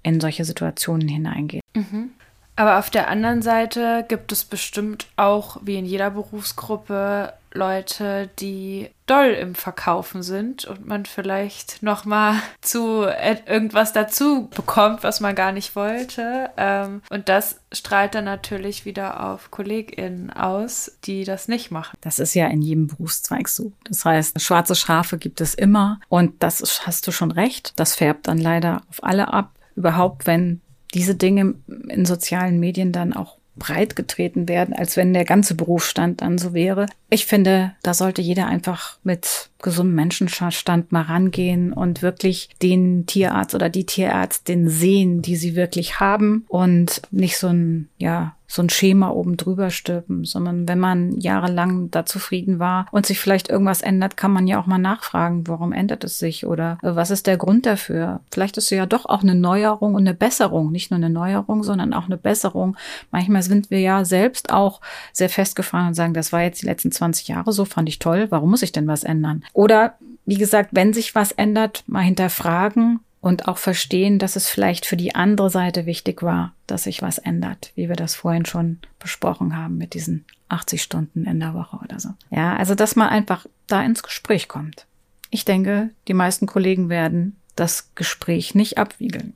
in solche Situationen hineingeht. Mhm. Aber auf der anderen Seite gibt es bestimmt auch, wie in jeder Berufsgruppe, Leute, die doll im Verkaufen sind und man vielleicht noch mal zu irgendwas dazu bekommt, was man gar nicht wollte. Ähm, und das strahlt dann natürlich wieder auf KollegInnen aus, die das nicht machen. Das ist ja in jedem Berufszweig so. Das heißt, schwarze Schafe gibt es immer und das ist, hast du schon recht. Das färbt dann leider auf alle ab. Überhaupt, wenn diese Dinge in sozialen Medien dann auch breit getreten werden, als wenn der ganze Berufsstand dann so wäre. Ich finde, da sollte jeder einfach mit gesundem Menschenverstand mal rangehen und wirklich den Tierarzt oder die Tierärztin sehen, die sie wirklich haben und nicht so ein, ja, so ein Schema oben drüber stülpen, sondern wenn man jahrelang da zufrieden war und sich vielleicht irgendwas ändert, kann man ja auch mal nachfragen, warum ändert es sich oder äh, was ist der Grund dafür? Vielleicht ist es ja doch auch eine Neuerung und eine Besserung, nicht nur eine Neuerung, sondern auch eine Besserung. Manchmal sind wir ja selbst auch sehr festgefahren und sagen, das war jetzt die letzten 20 Jahre so, fand ich toll, warum muss ich denn was ändern? Oder wie gesagt, wenn sich was ändert, mal hinterfragen und auch verstehen, dass es vielleicht für die andere Seite wichtig war, dass sich was ändert, wie wir das vorhin schon besprochen haben mit diesen 80 Stunden in der Woche oder so. Ja, also dass man einfach da ins Gespräch kommt. Ich denke, die meisten Kollegen werden das Gespräch nicht abwiegeln.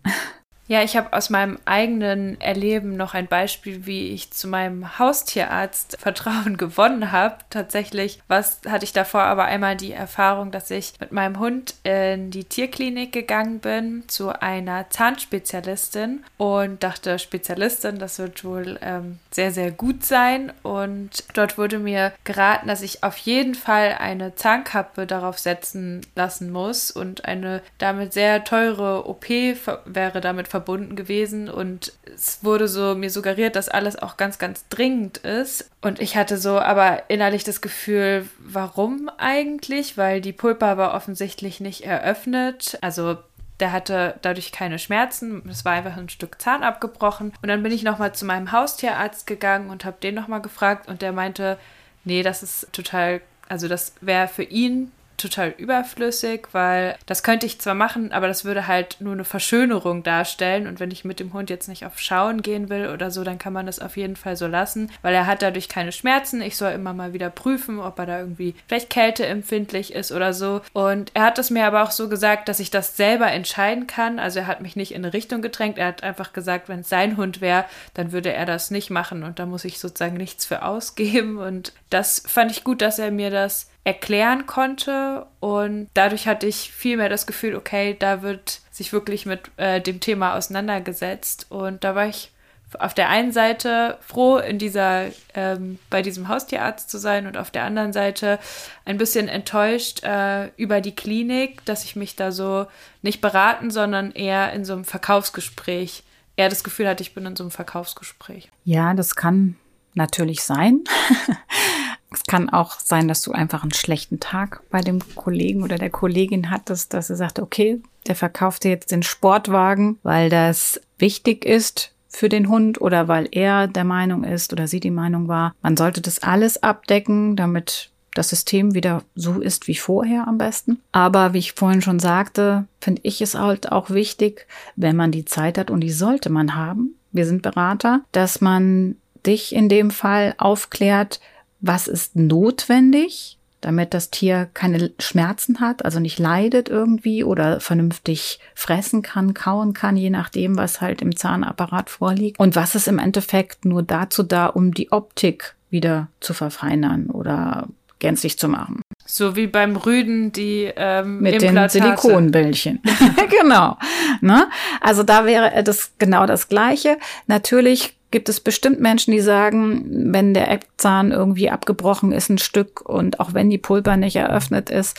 Ja, ich habe aus meinem eigenen Erleben noch ein Beispiel, wie ich zu meinem Haustierarzt *laughs* Vertrauen gewonnen habe. Tatsächlich was hatte ich davor aber einmal die Erfahrung, dass ich mit meinem Hund in die Tierklinik gegangen bin zu einer Zahnspezialistin und dachte, Spezialistin, das wird wohl ähm, sehr, sehr gut sein. Und dort wurde mir geraten, dass ich auf jeden Fall eine Zahnkappe darauf setzen lassen muss und eine damit sehr teure OP wäre damit verbunden verbunden gewesen und es wurde so mir suggeriert, dass alles auch ganz, ganz dringend ist. Und ich hatte so aber innerlich das Gefühl, warum eigentlich? Weil die Pulpa war offensichtlich nicht eröffnet. Also der hatte dadurch keine Schmerzen. Es war einfach ein Stück Zahn abgebrochen. Und dann bin ich nochmal zu meinem Haustierarzt gegangen und habe den nochmal gefragt. Und der meinte, nee, das ist total, also das wäre für ihn total überflüssig, weil das könnte ich zwar machen, aber das würde halt nur eine Verschönerung darstellen. Und wenn ich mit dem Hund jetzt nicht auf Schauen gehen will oder so, dann kann man das auf jeden Fall so lassen, weil er hat dadurch keine Schmerzen. Ich soll immer mal wieder prüfen, ob er da irgendwie vielleicht kälteempfindlich ist oder so. Und er hat es mir aber auch so gesagt, dass ich das selber entscheiden kann. Also er hat mich nicht in eine Richtung gedrängt. Er hat einfach gesagt, wenn es sein Hund wäre, dann würde er das nicht machen und da muss ich sozusagen nichts für ausgeben. Und das fand ich gut, dass er mir das erklären konnte und dadurch hatte ich viel mehr das Gefühl, okay, da wird sich wirklich mit äh, dem Thema auseinandergesetzt. Und da war ich auf der einen Seite froh, in dieser, ähm, bei diesem Haustierarzt zu sein und auf der anderen Seite ein bisschen enttäuscht äh, über die Klinik, dass ich mich da so nicht beraten, sondern eher in so einem Verkaufsgespräch, eher das Gefühl hatte, ich bin in so einem Verkaufsgespräch. Ja, das kann natürlich sein. *laughs* es kann auch sein, dass du einfach einen schlechten Tag bei dem Kollegen oder der Kollegin hattest, dass er sagt, okay, der verkauft dir jetzt den Sportwagen, weil das wichtig ist für den Hund oder weil er der Meinung ist oder sie die Meinung war, man sollte das alles abdecken, damit das System wieder so ist wie vorher am besten. Aber wie ich vorhin schon sagte, finde ich es halt auch wichtig, wenn man die Zeit hat und die sollte man haben. Wir sind Berater, dass man dich in dem Fall aufklärt, was ist notwendig, damit das Tier keine Schmerzen hat, also nicht leidet irgendwie oder vernünftig fressen kann, kauen kann, je nachdem, was halt im Zahnapparat vorliegt. Und was ist im Endeffekt nur dazu da, um die Optik wieder zu verfeinern oder gänzlich zu machen. So wie beim Rüden die ähm, mit den Silikonbällchen. *laughs* genau. Ne? Also da wäre das genau das Gleiche. Natürlich gibt es bestimmt Menschen, die sagen, wenn der Eckzahn irgendwie abgebrochen ist, ein Stück und auch wenn die Pulper nicht eröffnet ist,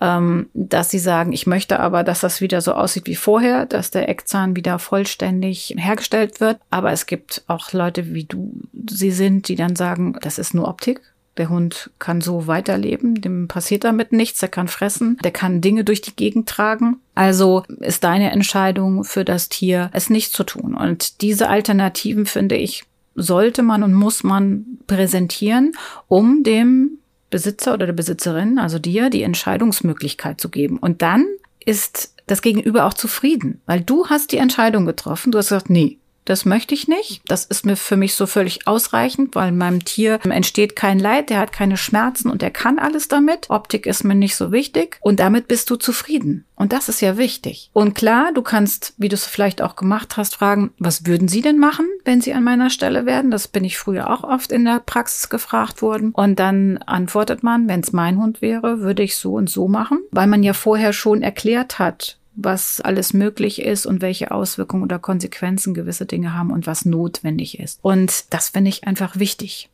ähm, dass sie sagen, ich möchte aber, dass das wieder so aussieht wie vorher, dass der Eckzahn wieder vollständig hergestellt wird. Aber es gibt auch Leute, wie du sie sind, die dann sagen, das ist nur Optik. Der Hund kann so weiterleben, dem passiert damit nichts, der kann fressen, der kann Dinge durch die Gegend tragen. Also ist deine Entscheidung für das Tier, es nicht zu tun. Und diese Alternativen, finde ich, sollte man und muss man präsentieren, um dem Besitzer oder der Besitzerin, also dir, die Entscheidungsmöglichkeit zu geben. Und dann ist das Gegenüber auch zufrieden, weil du hast die Entscheidung getroffen. Du hast gesagt, nee, das möchte ich nicht. Das ist mir für mich so völlig ausreichend, weil meinem Tier entsteht kein Leid, der hat keine Schmerzen und der kann alles damit. Optik ist mir nicht so wichtig und damit bist du zufrieden. Und das ist ja wichtig. Und klar, du kannst, wie du es vielleicht auch gemacht hast, fragen, was würden Sie denn machen, wenn Sie an meiner Stelle werden? Das bin ich früher auch oft in der Praxis gefragt worden. Und dann antwortet man, wenn es mein Hund wäre, würde ich so und so machen, weil man ja vorher schon erklärt hat, was alles möglich ist und welche Auswirkungen oder Konsequenzen gewisse Dinge haben und was notwendig ist. Und das finde ich einfach wichtig.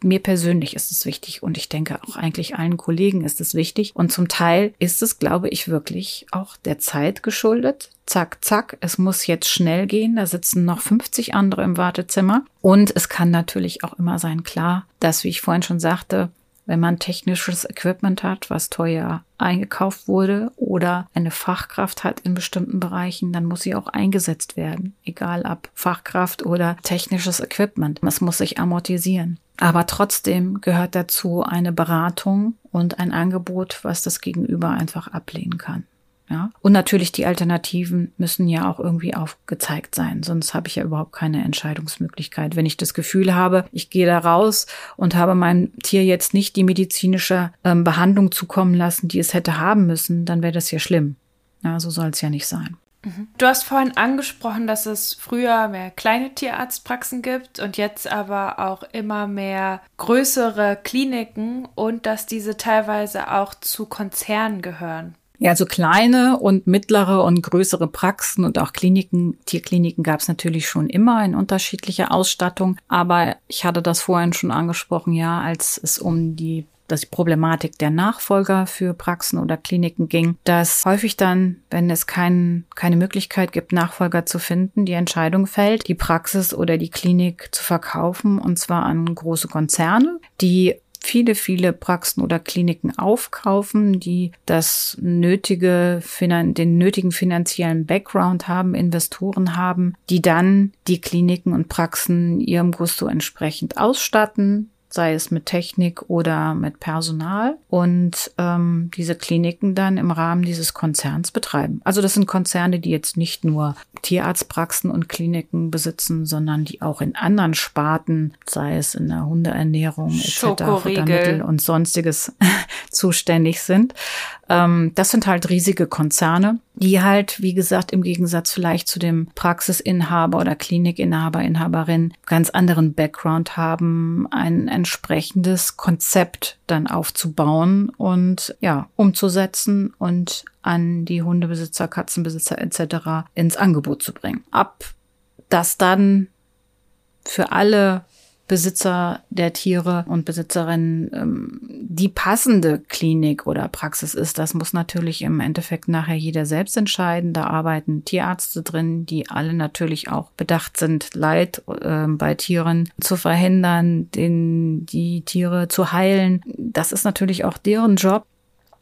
Mir persönlich ist es wichtig und ich denke auch eigentlich allen Kollegen ist es wichtig. Und zum Teil ist es, glaube ich, wirklich auch der Zeit geschuldet. Zack, zack, es muss jetzt schnell gehen. Da sitzen noch 50 andere im Wartezimmer. Und es kann natürlich auch immer sein, klar, dass, wie ich vorhin schon sagte, wenn man technisches Equipment hat, was teuer eingekauft wurde oder eine Fachkraft hat in bestimmten Bereichen, dann muss sie auch eingesetzt werden, egal ob Fachkraft oder technisches Equipment. Es muss sich amortisieren. Aber trotzdem gehört dazu eine Beratung und ein Angebot, was das Gegenüber einfach ablehnen kann. Ja? Und natürlich die Alternativen müssen ja auch irgendwie aufgezeigt sein, sonst habe ich ja überhaupt keine Entscheidungsmöglichkeit. Wenn ich das Gefühl habe, ich gehe da raus und habe meinem Tier jetzt nicht die medizinische ähm, Behandlung zukommen lassen, die es hätte haben müssen, dann wäre das ja schlimm. Ja, so soll es ja nicht sein. Mhm. Du hast vorhin angesprochen, dass es früher mehr kleine Tierarztpraxen gibt und jetzt aber auch immer mehr größere Kliniken und dass diese teilweise auch zu Konzernen gehören. Ja, also kleine und mittlere und größere Praxen und auch Kliniken, Tierkliniken gab es natürlich schon immer in unterschiedlicher Ausstattung. Aber ich hatte das vorhin schon angesprochen, ja, als es um die dass die Problematik der Nachfolger für Praxen oder Kliniken ging, dass häufig dann, wenn es kein, keine Möglichkeit gibt, Nachfolger zu finden, die Entscheidung fällt, die Praxis oder die Klinik zu verkaufen, und zwar an große Konzerne, die viele, viele Praxen oder Kliniken aufkaufen, die das nötige, den nötigen finanziellen Background haben, Investoren haben, die dann die Kliniken und Praxen ihrem Gusto entsprechend ausstatten, sei es mit Technik oder mit Personal und ähm, diese Kliniken dann im Rahmen dieses Konzerns betreiben. Also das sind Konzerne, die jetzt nicht nur Tierarztpraxen und Kliniken besitzen, sondern die auch in anderen Sparten, sei es in der Hundeernährung etc., Futtermittel und sonstiges *laughs* zuständig sind. Ähm, das sind halt riesige Konzerne, die halt, wie gesagt, im Gegensatz vielleicht zu dem Praxisinhaber oder Klinikinhaber, Inhaberin ganz anderen Background haben, ein entsprechendes Konzept dann aufzubauen und ja, umzusetzen und an die Hundebesitzer, Katzenbesitzer etc. ins Angebot zu bringen. Ab das dann für alle Besitzer der Tiere und Besitzerinnen ähm, die passende Klinik oder Praxis ist. Das muss natürlich im Endeffekt nachher jeder selbst entscheiden. Da arbeiten Tierärzte drin, die alle natürlich auch bedacht sind, Leid äh, bei Tieren zu verhindern, den, die Tiere zu heilen. Das ist natürlich auch deren Job.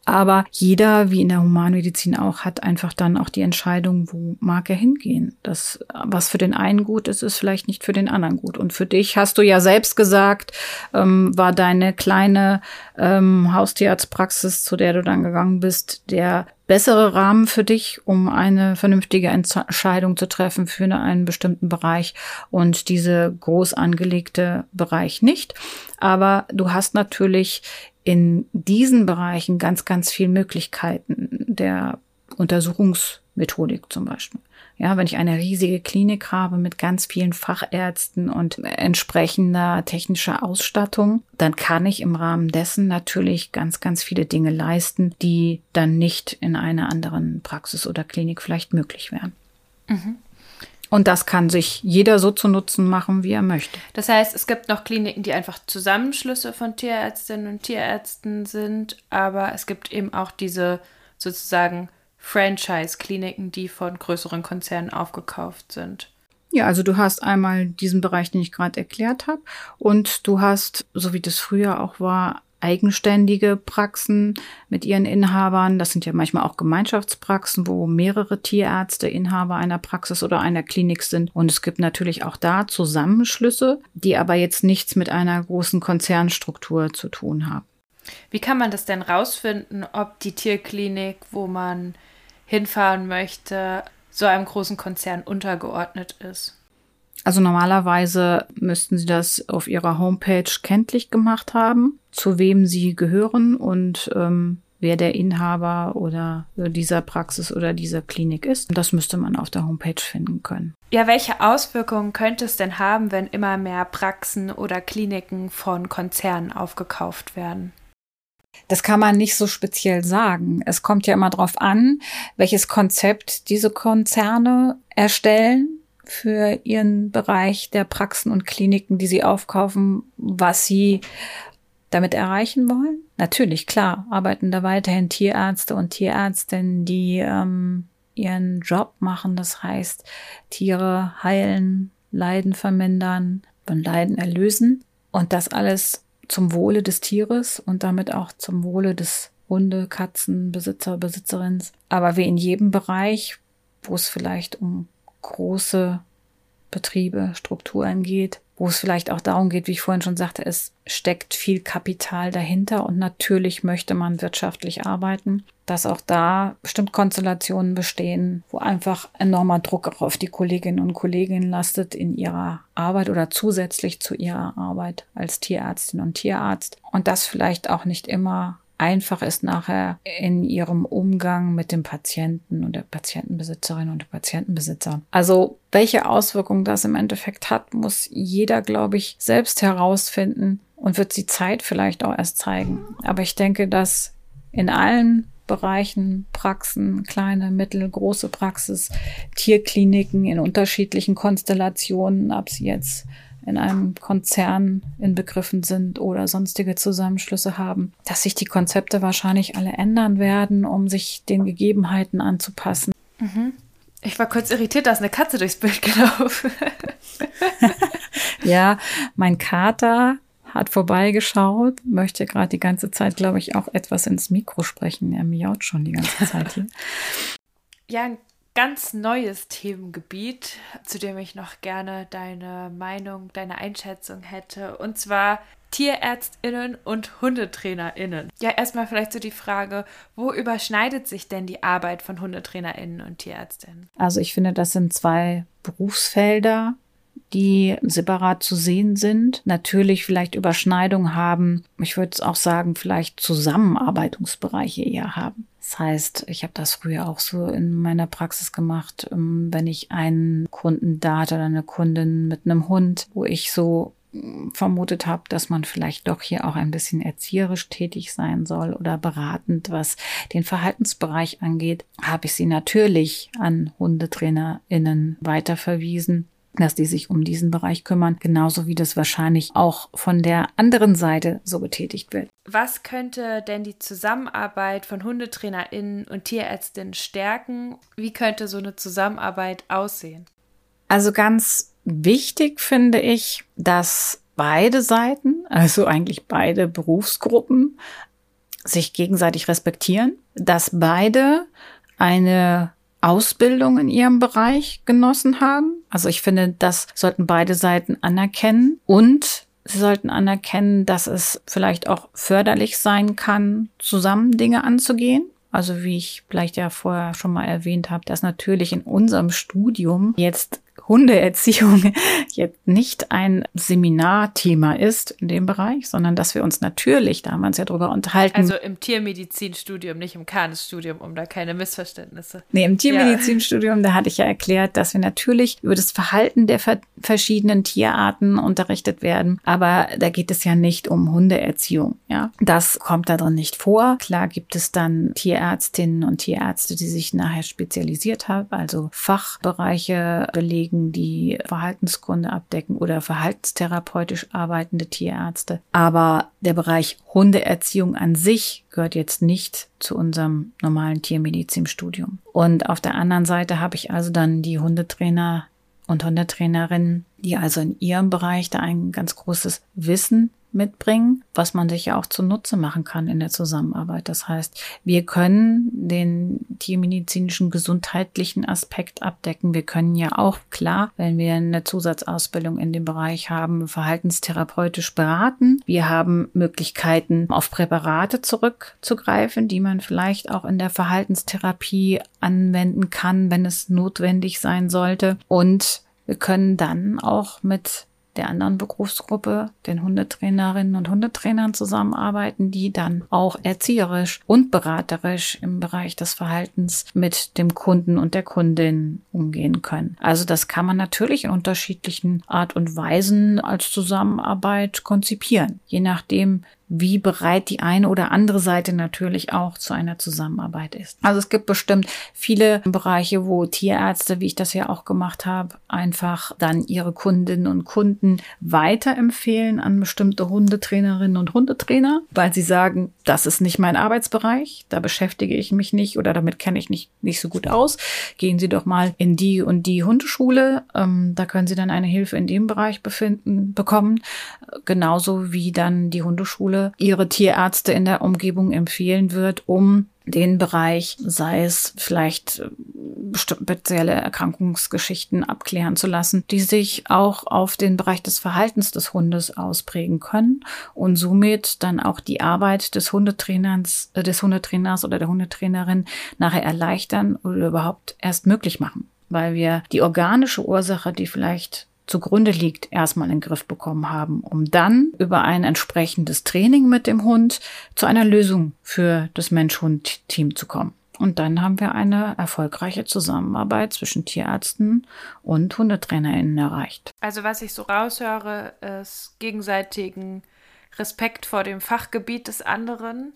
Aber jeder, wie in der Humanmedizin auch, hat einfach dann auch die Entscheidung, wo mag er hingehen. Das, was für den einen gut ist, ist vielleicht nicht für den anderen gut. Und für dich hast du ja selbst gesagt, ähm, war deine kleine ähm, Haustierarztpraxis, zu der du dann gegangen bist, der bessere Rahmen für dich, um eine vernünftige Entscheidung zu treffen für einen bestimmten Bereich und diese groß angelegte Bereich nicht. Aber du hast natürlich in diesen Bereichen ganz, ganz viel Möglichkeiten der Untersuchungsmethodik zum Beispiel. Ja, wenn ich eine riesige Klinik habe mit ganz vielen Fachärzten und entsprechender technischer Ausstattung, dann kann ich im Rahmen dessen natürlich ganz, ganz viele Dinge leisten, die dann nicht in einer anderen Praxis oder Klinik vielleicht möglich wären. Mhm. Und das kann sich jeder so zu Nutzen machen, wie er möchte. Das heißt, es gibt noch Kliniken, die einfach Zusammenschlüsse von Tierärztinnen und Tierärzten sind, aber es gibt eben auch diese sozusagen Franchise-Kliniken, die von größeren Konzernen aufgekauft sind. Ja, also du hast einmal diesen Bereich, den ich gerade erklärt habe, und du hast, so wie das früher auch war, eigenständige Praxen mit ihren Inhabern. Das sind ja manchmal auch Gemeinschaftspraxen, wo mehrere Tierärzte Inhaber einer Praxis oder einer Klinik sind. Und es gibt natürlich auch da Zusammenschlüsse, die aber jetzt nichts mit einer großen Konzernstruktur zu tun haben. Wie kann man das denn rausfinden, ob die Tierklinik, wo man hinfahren möchte, so einem großen Konzern untergeordnet ist? Also normalerweise müssten Sie das auf Ihrer Homepage kenntlich gemacht haben, zu wem Sie gehören und ähm, wer der Inhaber oder dieser Praxis oder dieser Klinik ist. Das müsste man auf der Homepage finden können. Ja, welche Auswirkungen könnte es denn haben, wenn immer mehr Praxen oder Kliniken von Konzernen aufgekauft werden? Das kann man nicht so speziell sagen. Es kommt ja immer darauf an, welches Konzept diese Konzerne erstellen für ihren Bereich der Praxen und Kliniken, die sie aufkaufen, was sie damit erreichen wollen? Natürlich, klar, arbeiten da weiterhin Tierärzte und Tierärztinnen, die ähm, ihren Job machen. Das heißt, Tiere heilen, Leiden vermindern, von Leiden erlösen. Und das alles zum Wohle des Tieres und damit auch zum Wohle des Hunde, Katzen, Besitzer, Besitzerin. Aber wie in jedem Bereich, wo es vielleicht um große Betriebe, Strukturen geht, wo es vielleicht auch darum geht, wie ich vorhin schon sagte, es steckt viel Kapital dahinter und natürlich möchte man wirtschaftlich arbeiten, dass auch da bestimmt Konstellationen bestehen, wo einfach enormer Druck auch auf die Kolleginnen und Kollegen lastet in ihrer Arbeit oder zusätzlich zu ihrer Arbeit als Tierärztin und Tierarzt. Und das vielleicht auch nicht immer einfach ist nachher in ihrem Umgang mit dem Patienten und der Patientenbesitzerin und Patientenbesitzer. Also welche Auswirkungen das im Endeffekt hat, muss jeder, glaube ich, selbst herausfinden und wird die Zeit vielleicht auch erst zeigen. Aber ich denke, dass in allen Bereichen, Praxen, kleine, mittel, große Praxis, Tierkliniken in unterschiedlichen Konstellationen, ob sie jetzt in einem Konzern inbegriffen sind oder sonstige Zusammenschlüsse haben, dass sich die Konzepte wahrscheinlich alle ändern werden, um sich den Gegebenheiten anzupassen. Mhm. Ich war kurz irritiert, dass eine Katze durchs Bild gelaufen. *laughs* ja, mein Kater hat vorbeigeschaut, möchte gerade die ganze Zeit, glaube ich, auch etwas ins Mikro sprechen. Er miaut schon die ganze Zeit hier. Ja, ein ganz neues Themengebiet, zu dem ich noch gerne deine Meinung, deine Einschätzung hätte. Und zwar Tierärztinnen und Hundetrainerinnen. Ja, erstmal vielleicht so die Frage, wo überschneidet sich denn die Arbeit von Hundetrainerinnen und Tierärztinnen? Also ich finde, das sind zwei Berufsfelder, die separat zu sehen sind, natürlich vielleicht Überschneidung haben. Ich würde auch sagen, vielleicht Zusammenarbeitungsbereiche eher haben. Das heißt, ich habe das früher auch so in meiner Praxis gemacht, ähm, wenn ich einen Kunden da hatte oder eine Kundin mit einem Hund, wo ich so vermutet habe, dass man vielleicht doch hier auch ein bisschen erzieherisch tätig sein soll oder beratend, was den Verhaltensbereich angeht, habe ich sie natürlich an HundetrainerInnen weiterverwiesen dass die sich um diesen Bereich kümmern, genauso wie das wahrscheinlich auch von der anderen Seite so getätigt wird. Was könnte denn die Zusammenarbeit von HundetrainerInnen und Tierärztinnen stärken? Wie könnte so eine Zusammenarbeit aussehen? Also ganz wichtig finde ich, dass beide Seiten, also eigentlich beide Berufsgruppen, sich gegenseitig respektieren, dass beide eine Ausbildung in ihrem Bereich genossen haben. Also ich finde, das sollten beide Seiten anerkennen und sie sollten anerkennen, dass es vielleicht auch förderlich sein kann, zusammen Dinge anzugehen. Also wie ich vielleicht ja vorher schon mal erwähnt habe, dass natürlich in unserem Studium jetzt Hundeerziehung *laughs* jetzt nicht ein Seminarthema ist in dem Bereich, sondern dass wir uns natürlich, da haben wir uns ja drüber unterhalten. Also im Tiermedizinstudium, nicht im Kanisstudium, um da keine Missverständnisse. Nee, im Tiermedizinstudium, ja. da hatte ich ja erklärt, dass wir natürlich über das Verhalten der verschiedenen Tierarten unterrichtet werden, aber da geht es ja nicht um Hundeerziehung, ja. Das kommt da drin nicht vor. Klar gibt es dann Tierärztinnen und Tierärzte, die sich nachher spezialisiert haben, also Fachbereiche belegen Kliniken, die Verhaltenskunde abdecken oder verhaltenstherapeutisch arbeitende Tierärzte. Aber der Bereich Hundeerziehung an sich gehört jetzt nicht zu unserem normalen Tiermedizinstudium. Und auf der anderen Seite habe ich also dann die Hundetrainer und Hundetrainerinnen, die also in ihrem Bereich da ein ganz großes Wissen mitbringen, was man sich ja auch zunutze machen kann in der Zusammenarbeit. Das heißt, wir können den tiermedizinischen gesundheitlichen Aspekt abdecken. Wir können ja auch klar, wenn wir eine Zusatzausbildung in dem Bereich haben, verhaltenstherapeutisch beraten. Wir haben Möglichkeiten, auf Präparate zurückzugreifen, die man vielleicht auch in der Verhaltenstherapie anwenden kann, wenn es notwendig sein sollte. Und wir können dann auch mit der anderen Berufsgruppe, den Hundetrainerinnen und Hundetrainern zusammenarbeiten, die dann auch erzieherisch und beraterisch im Bereich des Verhaltens mit dem Kunden und der Kundin umgehen können. Also das kann man natürlich in unterschiedlichen Art und Weisen als Zusammenarbeit konzipieren, je nachdem, wie bereit die eine oder andere Seite natürlich auch zu einer Zusammenarbeit ist. Also es gibt bestimmt viele Bereiche, wo Tierärzte, wie ich das ja auch gemacht habe, einfach dann ihre Kundinnen und Kunden weiterempfehlen an bestimmte Hundetrainerinnen und Hundetrainer, weil sie sagen, das ist nicht mein Arbeitsbereich, da beschäftige ich mich nicht oder damit kenne ich nicht, nicht so gut aus. Gehen Sie doch mal in die und die Hundeschule, ähm, da können Sie dann eine Hilfe in dem Bereich befinden, bekommen, genauso wie dann die Hundeschule Schule ihre Tierärzte in der Umgebung empfehlen wird, um den Bereich, sei es vielleicht äh, spezielle Erkrankungsgeschichten abklären zu lassen, die sich auch auf den Bereich des Verhaltens des Hundes ausprägen können und somit dann auch die Arbeit des Hundetrainers, äh, des Hundetrainers oder der Hundetrainerin nachher erleichtern oder überhaupt erst möglich machen, weil wir die organische Ursache, die vielleicht zugrunde liegt, erstmal in den Griff bekommen haben, um dann über ein entsprechendes Training mit dem Hund zu einer Lösung für das Mensch-Hund-Team zu kommen. Und dann haben wir eine erfolgreiche Zusammenarbeit zwischen Tierärzten und HundetrainerInnen erreicht. Also was ich so raushöre, ist gegenseitigen Respekt vor dem Fachgebiet des anderen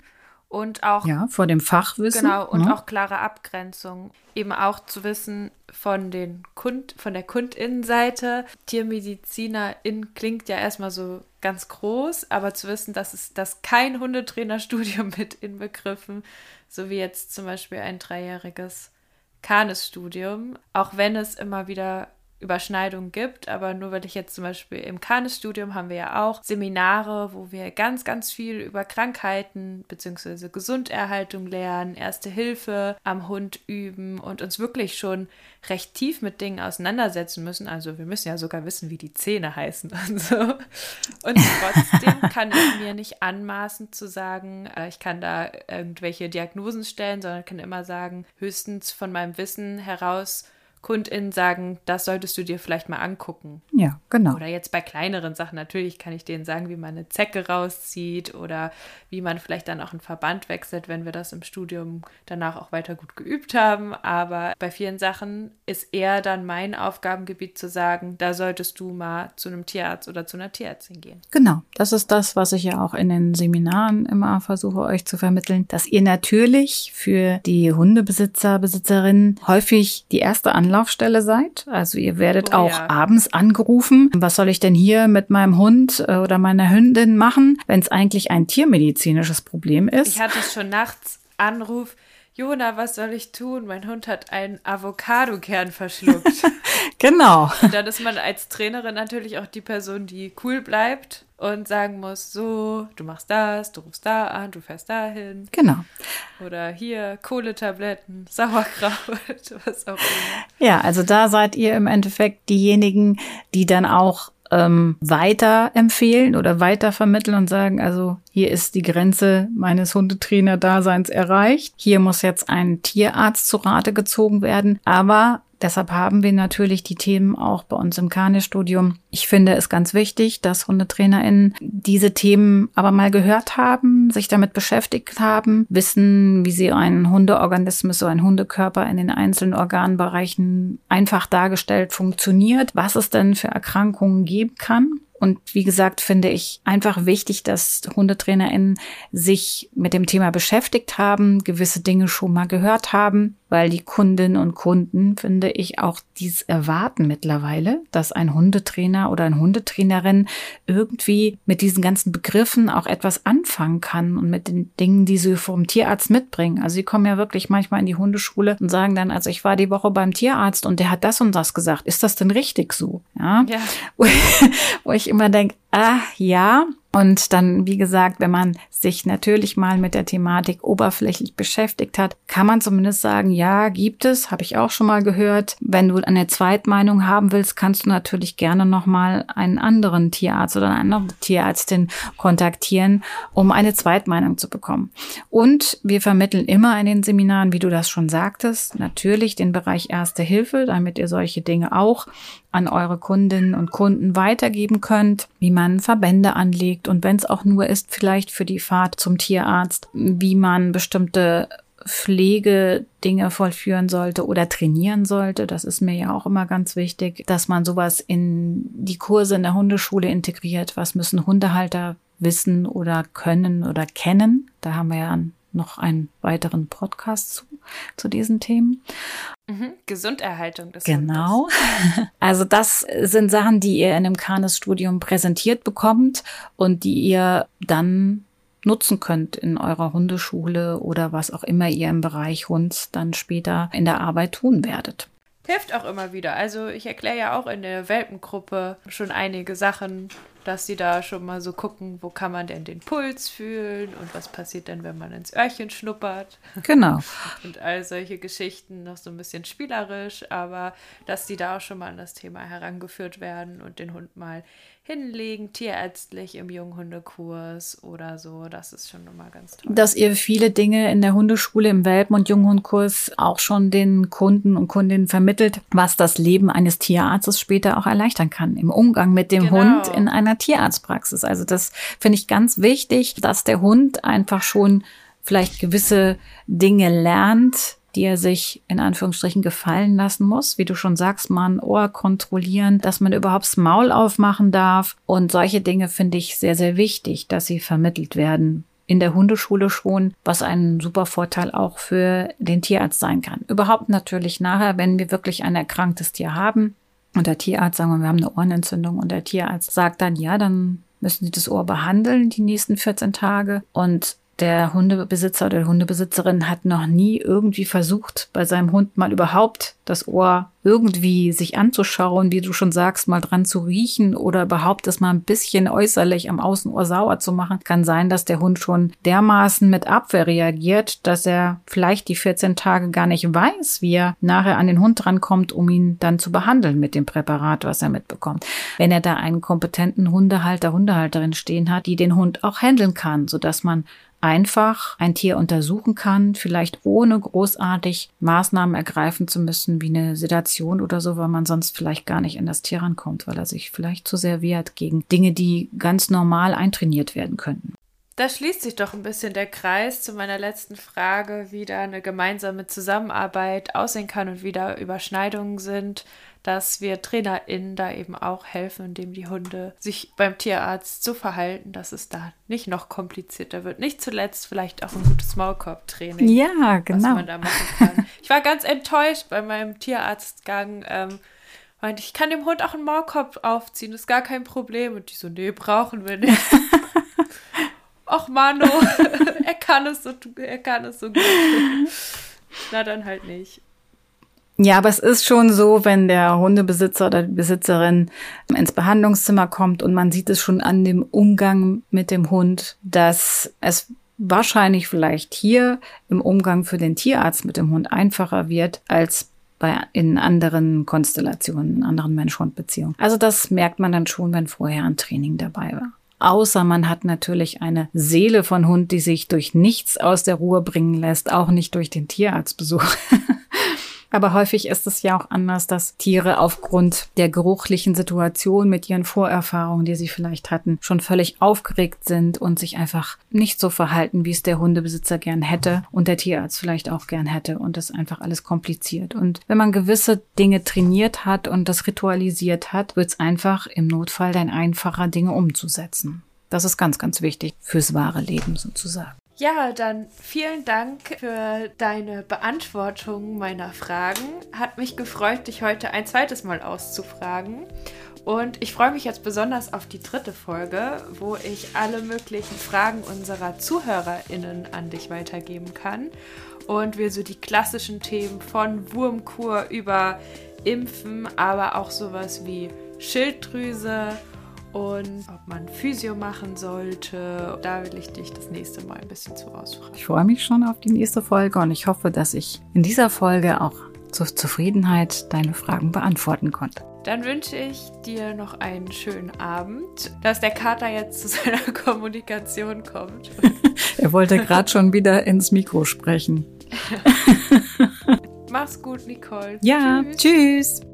und auch ja vor dem Fachwissen genau und ne? auch klare Abgrenzung eben auch zu wissen von den Kund von der Kundinnenseite Tiermedizinerin klingt ja erstmal so ganz groß aber zu wissen dass es das kein Hundetrainerstudium *laughs* mit inbegriffen so wie jetzt zum Beispiel ein dreijähriges Kanes-Studium auch wenn es immer wieder Überschneidungen gibt, aber nur weil ich jetzt zum Beispiel im Kanes-Studium haben wir ja auch Seminare, wo wir ganz, ganz viel über Krankheiten bzw. Gesunderhaltung lernen, Erste Hilfe am Hund üben und uns wirklich schon recht tief mit Dingen auseinandersetzen müssen. Also wir müssen ja sogar wissen, wie die Zähne heißen *laughs* und so. Und trotzdem *laughs* kann ich mir nicht anmaßen zu sagen, äh, ich kann da irgendwelche Diagnosen stellen, sondern kann immer sagen, höchstens von meinem Wissen heraus KundInnen sagen, das solltest du dir vielleicht mal angucken. Ja, genau. Oder jetzt bei kleineren Sachen natürlich kann ich denen sagen, wie man eine Zecke rauszieht oder wie man vielleicht dann auch einen Verband wechselt, wenn wir das im Studium danach auch weiter gut geübt haben. Aber bei vielen Sachen ist eher dann mein Aufgabengebiet zu sagen, da solltest du mal zu einem Tierarzt oder zu einer Tierärztin gehen. Genau, das ist das, was ich ja auch in den Seminaren immer versuche euch zu vermitteln, dass ihr natürlich für die Hundebesitzer, Besitzerinnen häufig die erste Anlaufstelle seid. Also ihr werdet oh, auch ja. abends angerufen. Was soll ich denn hier mit meinem Hund äh, oder meiner Hündin machen, wenn es eigentlich ein tiermedizinisches Problem ist? Ich hatte schon nachts Anruf. Jona, was soll ich tun? Mein Hund hat einen Avocado-Kern verschluckt. *laughs* genau. Und dann ist man als Trainerin natürlich auch die Person, die cool bleibt und sagen muss, so, du machst das, du rufst da an, du fährst dahin. Genau. Oder hier Kohletabletten, Sauerkraut, *laughs* was auch immer. Ja, also da seid ihr im Endeffekt diejenigen, die dann auch ähm, weiter empfehlen oder weiter vermitteln und sagen, also hier ist die Grenze meines Hundetrainer-Daseins erreicht. Hier muss jetzt ein Tierarzt zu Rate gezogen werden. Aber Deshalb haben wir natürlich die Themen auch bei uns im Kane-Studium. Ich finde es ganz wichtig, dass HundetrainerInnen diese Themen aber mal gehört haben, sich damit beschäftigt haben, wissen, wie sie einen Hundeorganismus, so ein Hundekörper in den einzelnen Organbereichen einfach dargestellt funktioniert, was es denn für Erkrankungen geben kann und wie gesagt, finde ich einfach wichtig, dass HundetrainerInnen sich mit dem Thema beschäftigt haben, gewisse Dinge schon mal gehört haben, weil die Kundinnen und Kunden, finde ich, auch dies erwarten mittlerweile, dass ein Hundetrainer oder eine Hundetrainerin irgendwie mit diesen ganzen Begriffen auch etwas anfangen kann und mit den Dingen, die sie vom Tierarzt mitbringen. Also sie kommen ja wirklich manchmal in die Hundeschule und sagen dann, also ich war die Woche beim Tierarzt und der hat das und das gesagt. Ist das denn richtig so? Ja. ja. *laughs* Wo ich immer denke, ah ja, und dann, wie gesagt, wenn man sich natürlich mal mit der Thematik oberflächlich beschäftigt hat, kann man zumindest sagen, ja, gibt es, habe ich auch schon mal gehört. Wenn du eine Zweitmeinung haben willst, kannst du natürlich gerne nochmal einen anderen Tierarzt oder eine andere Tierärztin kontaktieren, um eine Zweitmeinung zu bekommen. Und wir vermitteln immer in den Seminaren, wie du das schon sagtest, natürlich den Bereich Erste Hilfe, damit ihr solche Dinge auch an eure Kundinnen und Kunden weitergeben könnt, wie man Verbände anlegt und wenn es auch nur ist, vielleicht für die Fahrt zum Tierarzt, wie man bestimmte Pflegedinge vollführen sollte oder trainieren sollte. Das ist mir ja auch immer ganz wichtig, dass man sowas in die Kurse in der Hundeschule integriert. Was müssen Hundehalter wissen oder können oder kennen? Da haben wir ja noch einen weiteren Podcast zu, zu diesen Themen. Mhm. Gesunderhaltung des Genau. *laughs* Also das sind Sachen, die ihr in einem Kanes-Studium präsentiert bekommt und die ihr dann nutzen könnt in eurer Hundeschule oder was auch immer ihr im Bereich Hund dann später in der Arbeit tun werdet. Hilft auch immer wieder. Also ich erkläre ja auch in der Welpengruppe schon einige Sachen, dass sie da schon mal so gucken, wo kann man denn den Puls fühlen und was passiert denn, wenn man ins Öhrchen schnuppert. Genau. *laughs* und all solche Geschichten noch so ein bisschen spielerisch, aber dass sie da auch schon mal an das Thema herangeführt werden und den Hund mal hinlegen, tierärztlich im Junghundekurs oder so. Das ist schon immer ganz toll. Dass ihr viele Dinge in der Hundeschule im Welpen- und Junghundkurs auch schon den Kunden und Kundinnen vermittelt, was das Leben eines Tierarztes später auch erleichtern kann im Umgang mit dem genau. Hund in einer Tierarztpraxis. Also das finde ich ganz wichtig, dass der Hund einfach schon vielleicht gewisse Dinge lernt, die er sich in Anführungsstrichen gefallen lassen muss. Wie du schon sagst, man Ohr kontrollieren, dass man überhaupt das Maul aufmachen darf. Und solche Dinge finde ich sehr, sehr wichtig, dass sie vermittelt werden. In der Hundeschule schon, was ein super Vorteil auch für den Tierarzt sein kann. Überhaupt natürlich nachher, wenn wir wirklich ein erkranktes Tier haben und der Tierarzt sagen, wir, wir haben eine Ohrenentzündung und der Tierarzt sagt dann, ja, dann müssen Sie das Ohr behandeln die nächsten 14 Tage. Und der Hundebesitzer oder Hundebesitzerin hat noch nie irgendwie versucht, bei seinem Hund mal überhaupt das Ohr irgendwie sich anzuschauen, wie du schon sagst, mal dran zu riechen oder überhaupt das mal ein bisschen äußerlich am Außenohr sauer zu machen, kann sein, dass der Hund schon dermaßen mit Abwehr reagiert, dass er vielleicht die 14 Tage gar nicht weiß, wie er nachher an den Hund rankommt, um ihn dann zu behandeln mit dem Präparat, was er mitbekommt. Wenn er da einen kompetenten Hundehalter, Hundehalterin stehen hat, die den Hund auch handeln kann, sodass man einfach ein Tier untersuchen kann, vielleicht ohne großartig Maßnahmen ergreifen zu müssen, wie eine Sedation oder so, weil man sonst vielleicht gar nicht in das Tier rankommt, weil er sich vielleicht zu sehr wehrt gegen Dinge, die ganz normal eintrainiert werden könnten. Da schließt sich doch ein bisschen der Kreis zu meiner letzten Frage, wie da eine gemeinsame Zusammenarbeit aussehen kann und wie da Überschneidungen sind, dass wir TrainerInnen da eben auch helfen, indem die Hunde sich beim Tierarzt so verhalten, dass es da nicht noch komplizierter wird. Nicht zuletzt vielleicht auch ein gutes Maulkorb-Training. Ja, genau. Was man da machen kann. Ich war ganz enttäuscht bei meinem Tierarztgang. Ähm, meinte, ich kann dem Hund auch einen Maulkorb aufziehen, ist gar kein Problem. Und die so, nee, brauchen wir nicht. *laughs* ach Mano, *laughs* er kann es so, er kann es so gut. *laughs* Na dann halt nicht. Ja, aber es ist schon so, wenn der Hundebesitzer oder die Besitzerin ins Behandlungszimmer kommt und man sieht es schon an dem Umgang mit dem Hund, dass es wahrscheinlich vielleicht hier im Umgang für den Tierarzt mit dem Hund einfacher wird als bei, in anderen Konstellationen, in anderen Mensch-Hund-Beziehungen. Also das merkt man dann schon, wenn vorher ein Training dabei war. Außer man hat natürlich eine Seele von Hund, die sich durch nichts aus der Ruhe bringen lässt, auch nicht durch den Tierarztbesuch. *laughs* Aber häufig ist es ja auch anders, dass Tiere aufgrund der geruchlichen Situation mit ihren Vorerfahrungen, die sie vielleicht hatten, schon völlig aufgeregt sind und sich einfach nicht so verhalten, wie es der Hundebesitzer gern hätte und der Tierarzt vielleicht auch gern hätte und das einfach alles kompliziert. Und wenn man gewisse Dinge trainiert hat und das ritualisiert hat, wird es einfach im Notfall dann einfacher, Dinge umzusetzen. Das ist ganz, ganz wichtig fürs wahre Leben sozusagen. Ja, dann vielen Dank für deine Beantwortung meiner Fragen. Hat mich gefreut, dich heute ein zweites Mal auszufragen. Und ich freue mich jetzt besonders auf die dritte Folge, wo ich alle möglichen Fragen unserer ZuhörerInnen an dich weitergeben kann. Und wir so die klassischen Themen von Wurmkur über Impfen, aber auch sowas wie Schilddrüse, und ob man Physio machen sollte. Da will ich dich das nächste Mal ein bisschen zu ausfragen. Ich freue mich schon auf die nächste Folge und ich hoffe, dass ich in dieser Folge auch zur Zufriedenheit deine Fragen beantworten konnte. Dann wünsche ich dir noch einen schönen Abend, dass der Kater jetzt zu *laughs* seiner Kommunikation kommt. *laughs* er wollte gerade schon wieder ins Mikro sprechen. *laughs* Mach's gut, Nicole. Ja, tschüss. tschüss.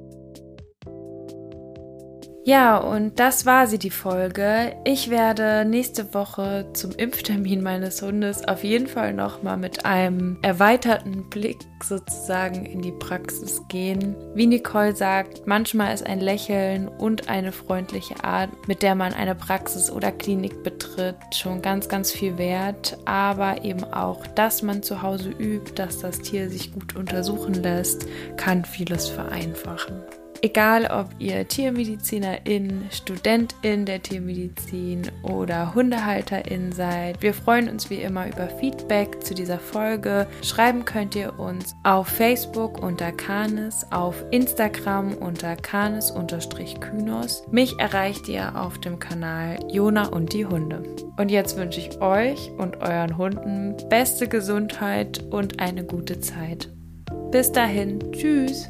Ja, und das war sie, die Folge. Ich werde nächste Woche zum Impftermin meines Hundes auf jeden Fall nochmal mit einem erweiterten Blick sozusagen in die Praxis gehen. Wie Nicole sagt, manchmal ist ein Lächeln und eine freundliche Art, mit der man eine Praxis oder Klinik betritt, schon ganz, ganz viel wert. Aber eben auch, dass man zu Hause übt, dass das Tier sich gut untersuchen lässt, kann vieles vereinfachen. Egal, ob ihr Tiermedizinerin, Studentin der Tiermedizin oder Hundehalterin seid, wir freuen uns wie immer über Feedback zu dieser Folge. Schreiben könnt ihr uns auf Facebook unter Canis, auf Instagram unter Canis-Kynos. Mich erreicht ihr auf dem Kanal Jona und die Hunde. Und jetzt wünsche ich euch und euren Hunden beste Gesundheit und eine gute Zeit. Bis dahin, tschüss!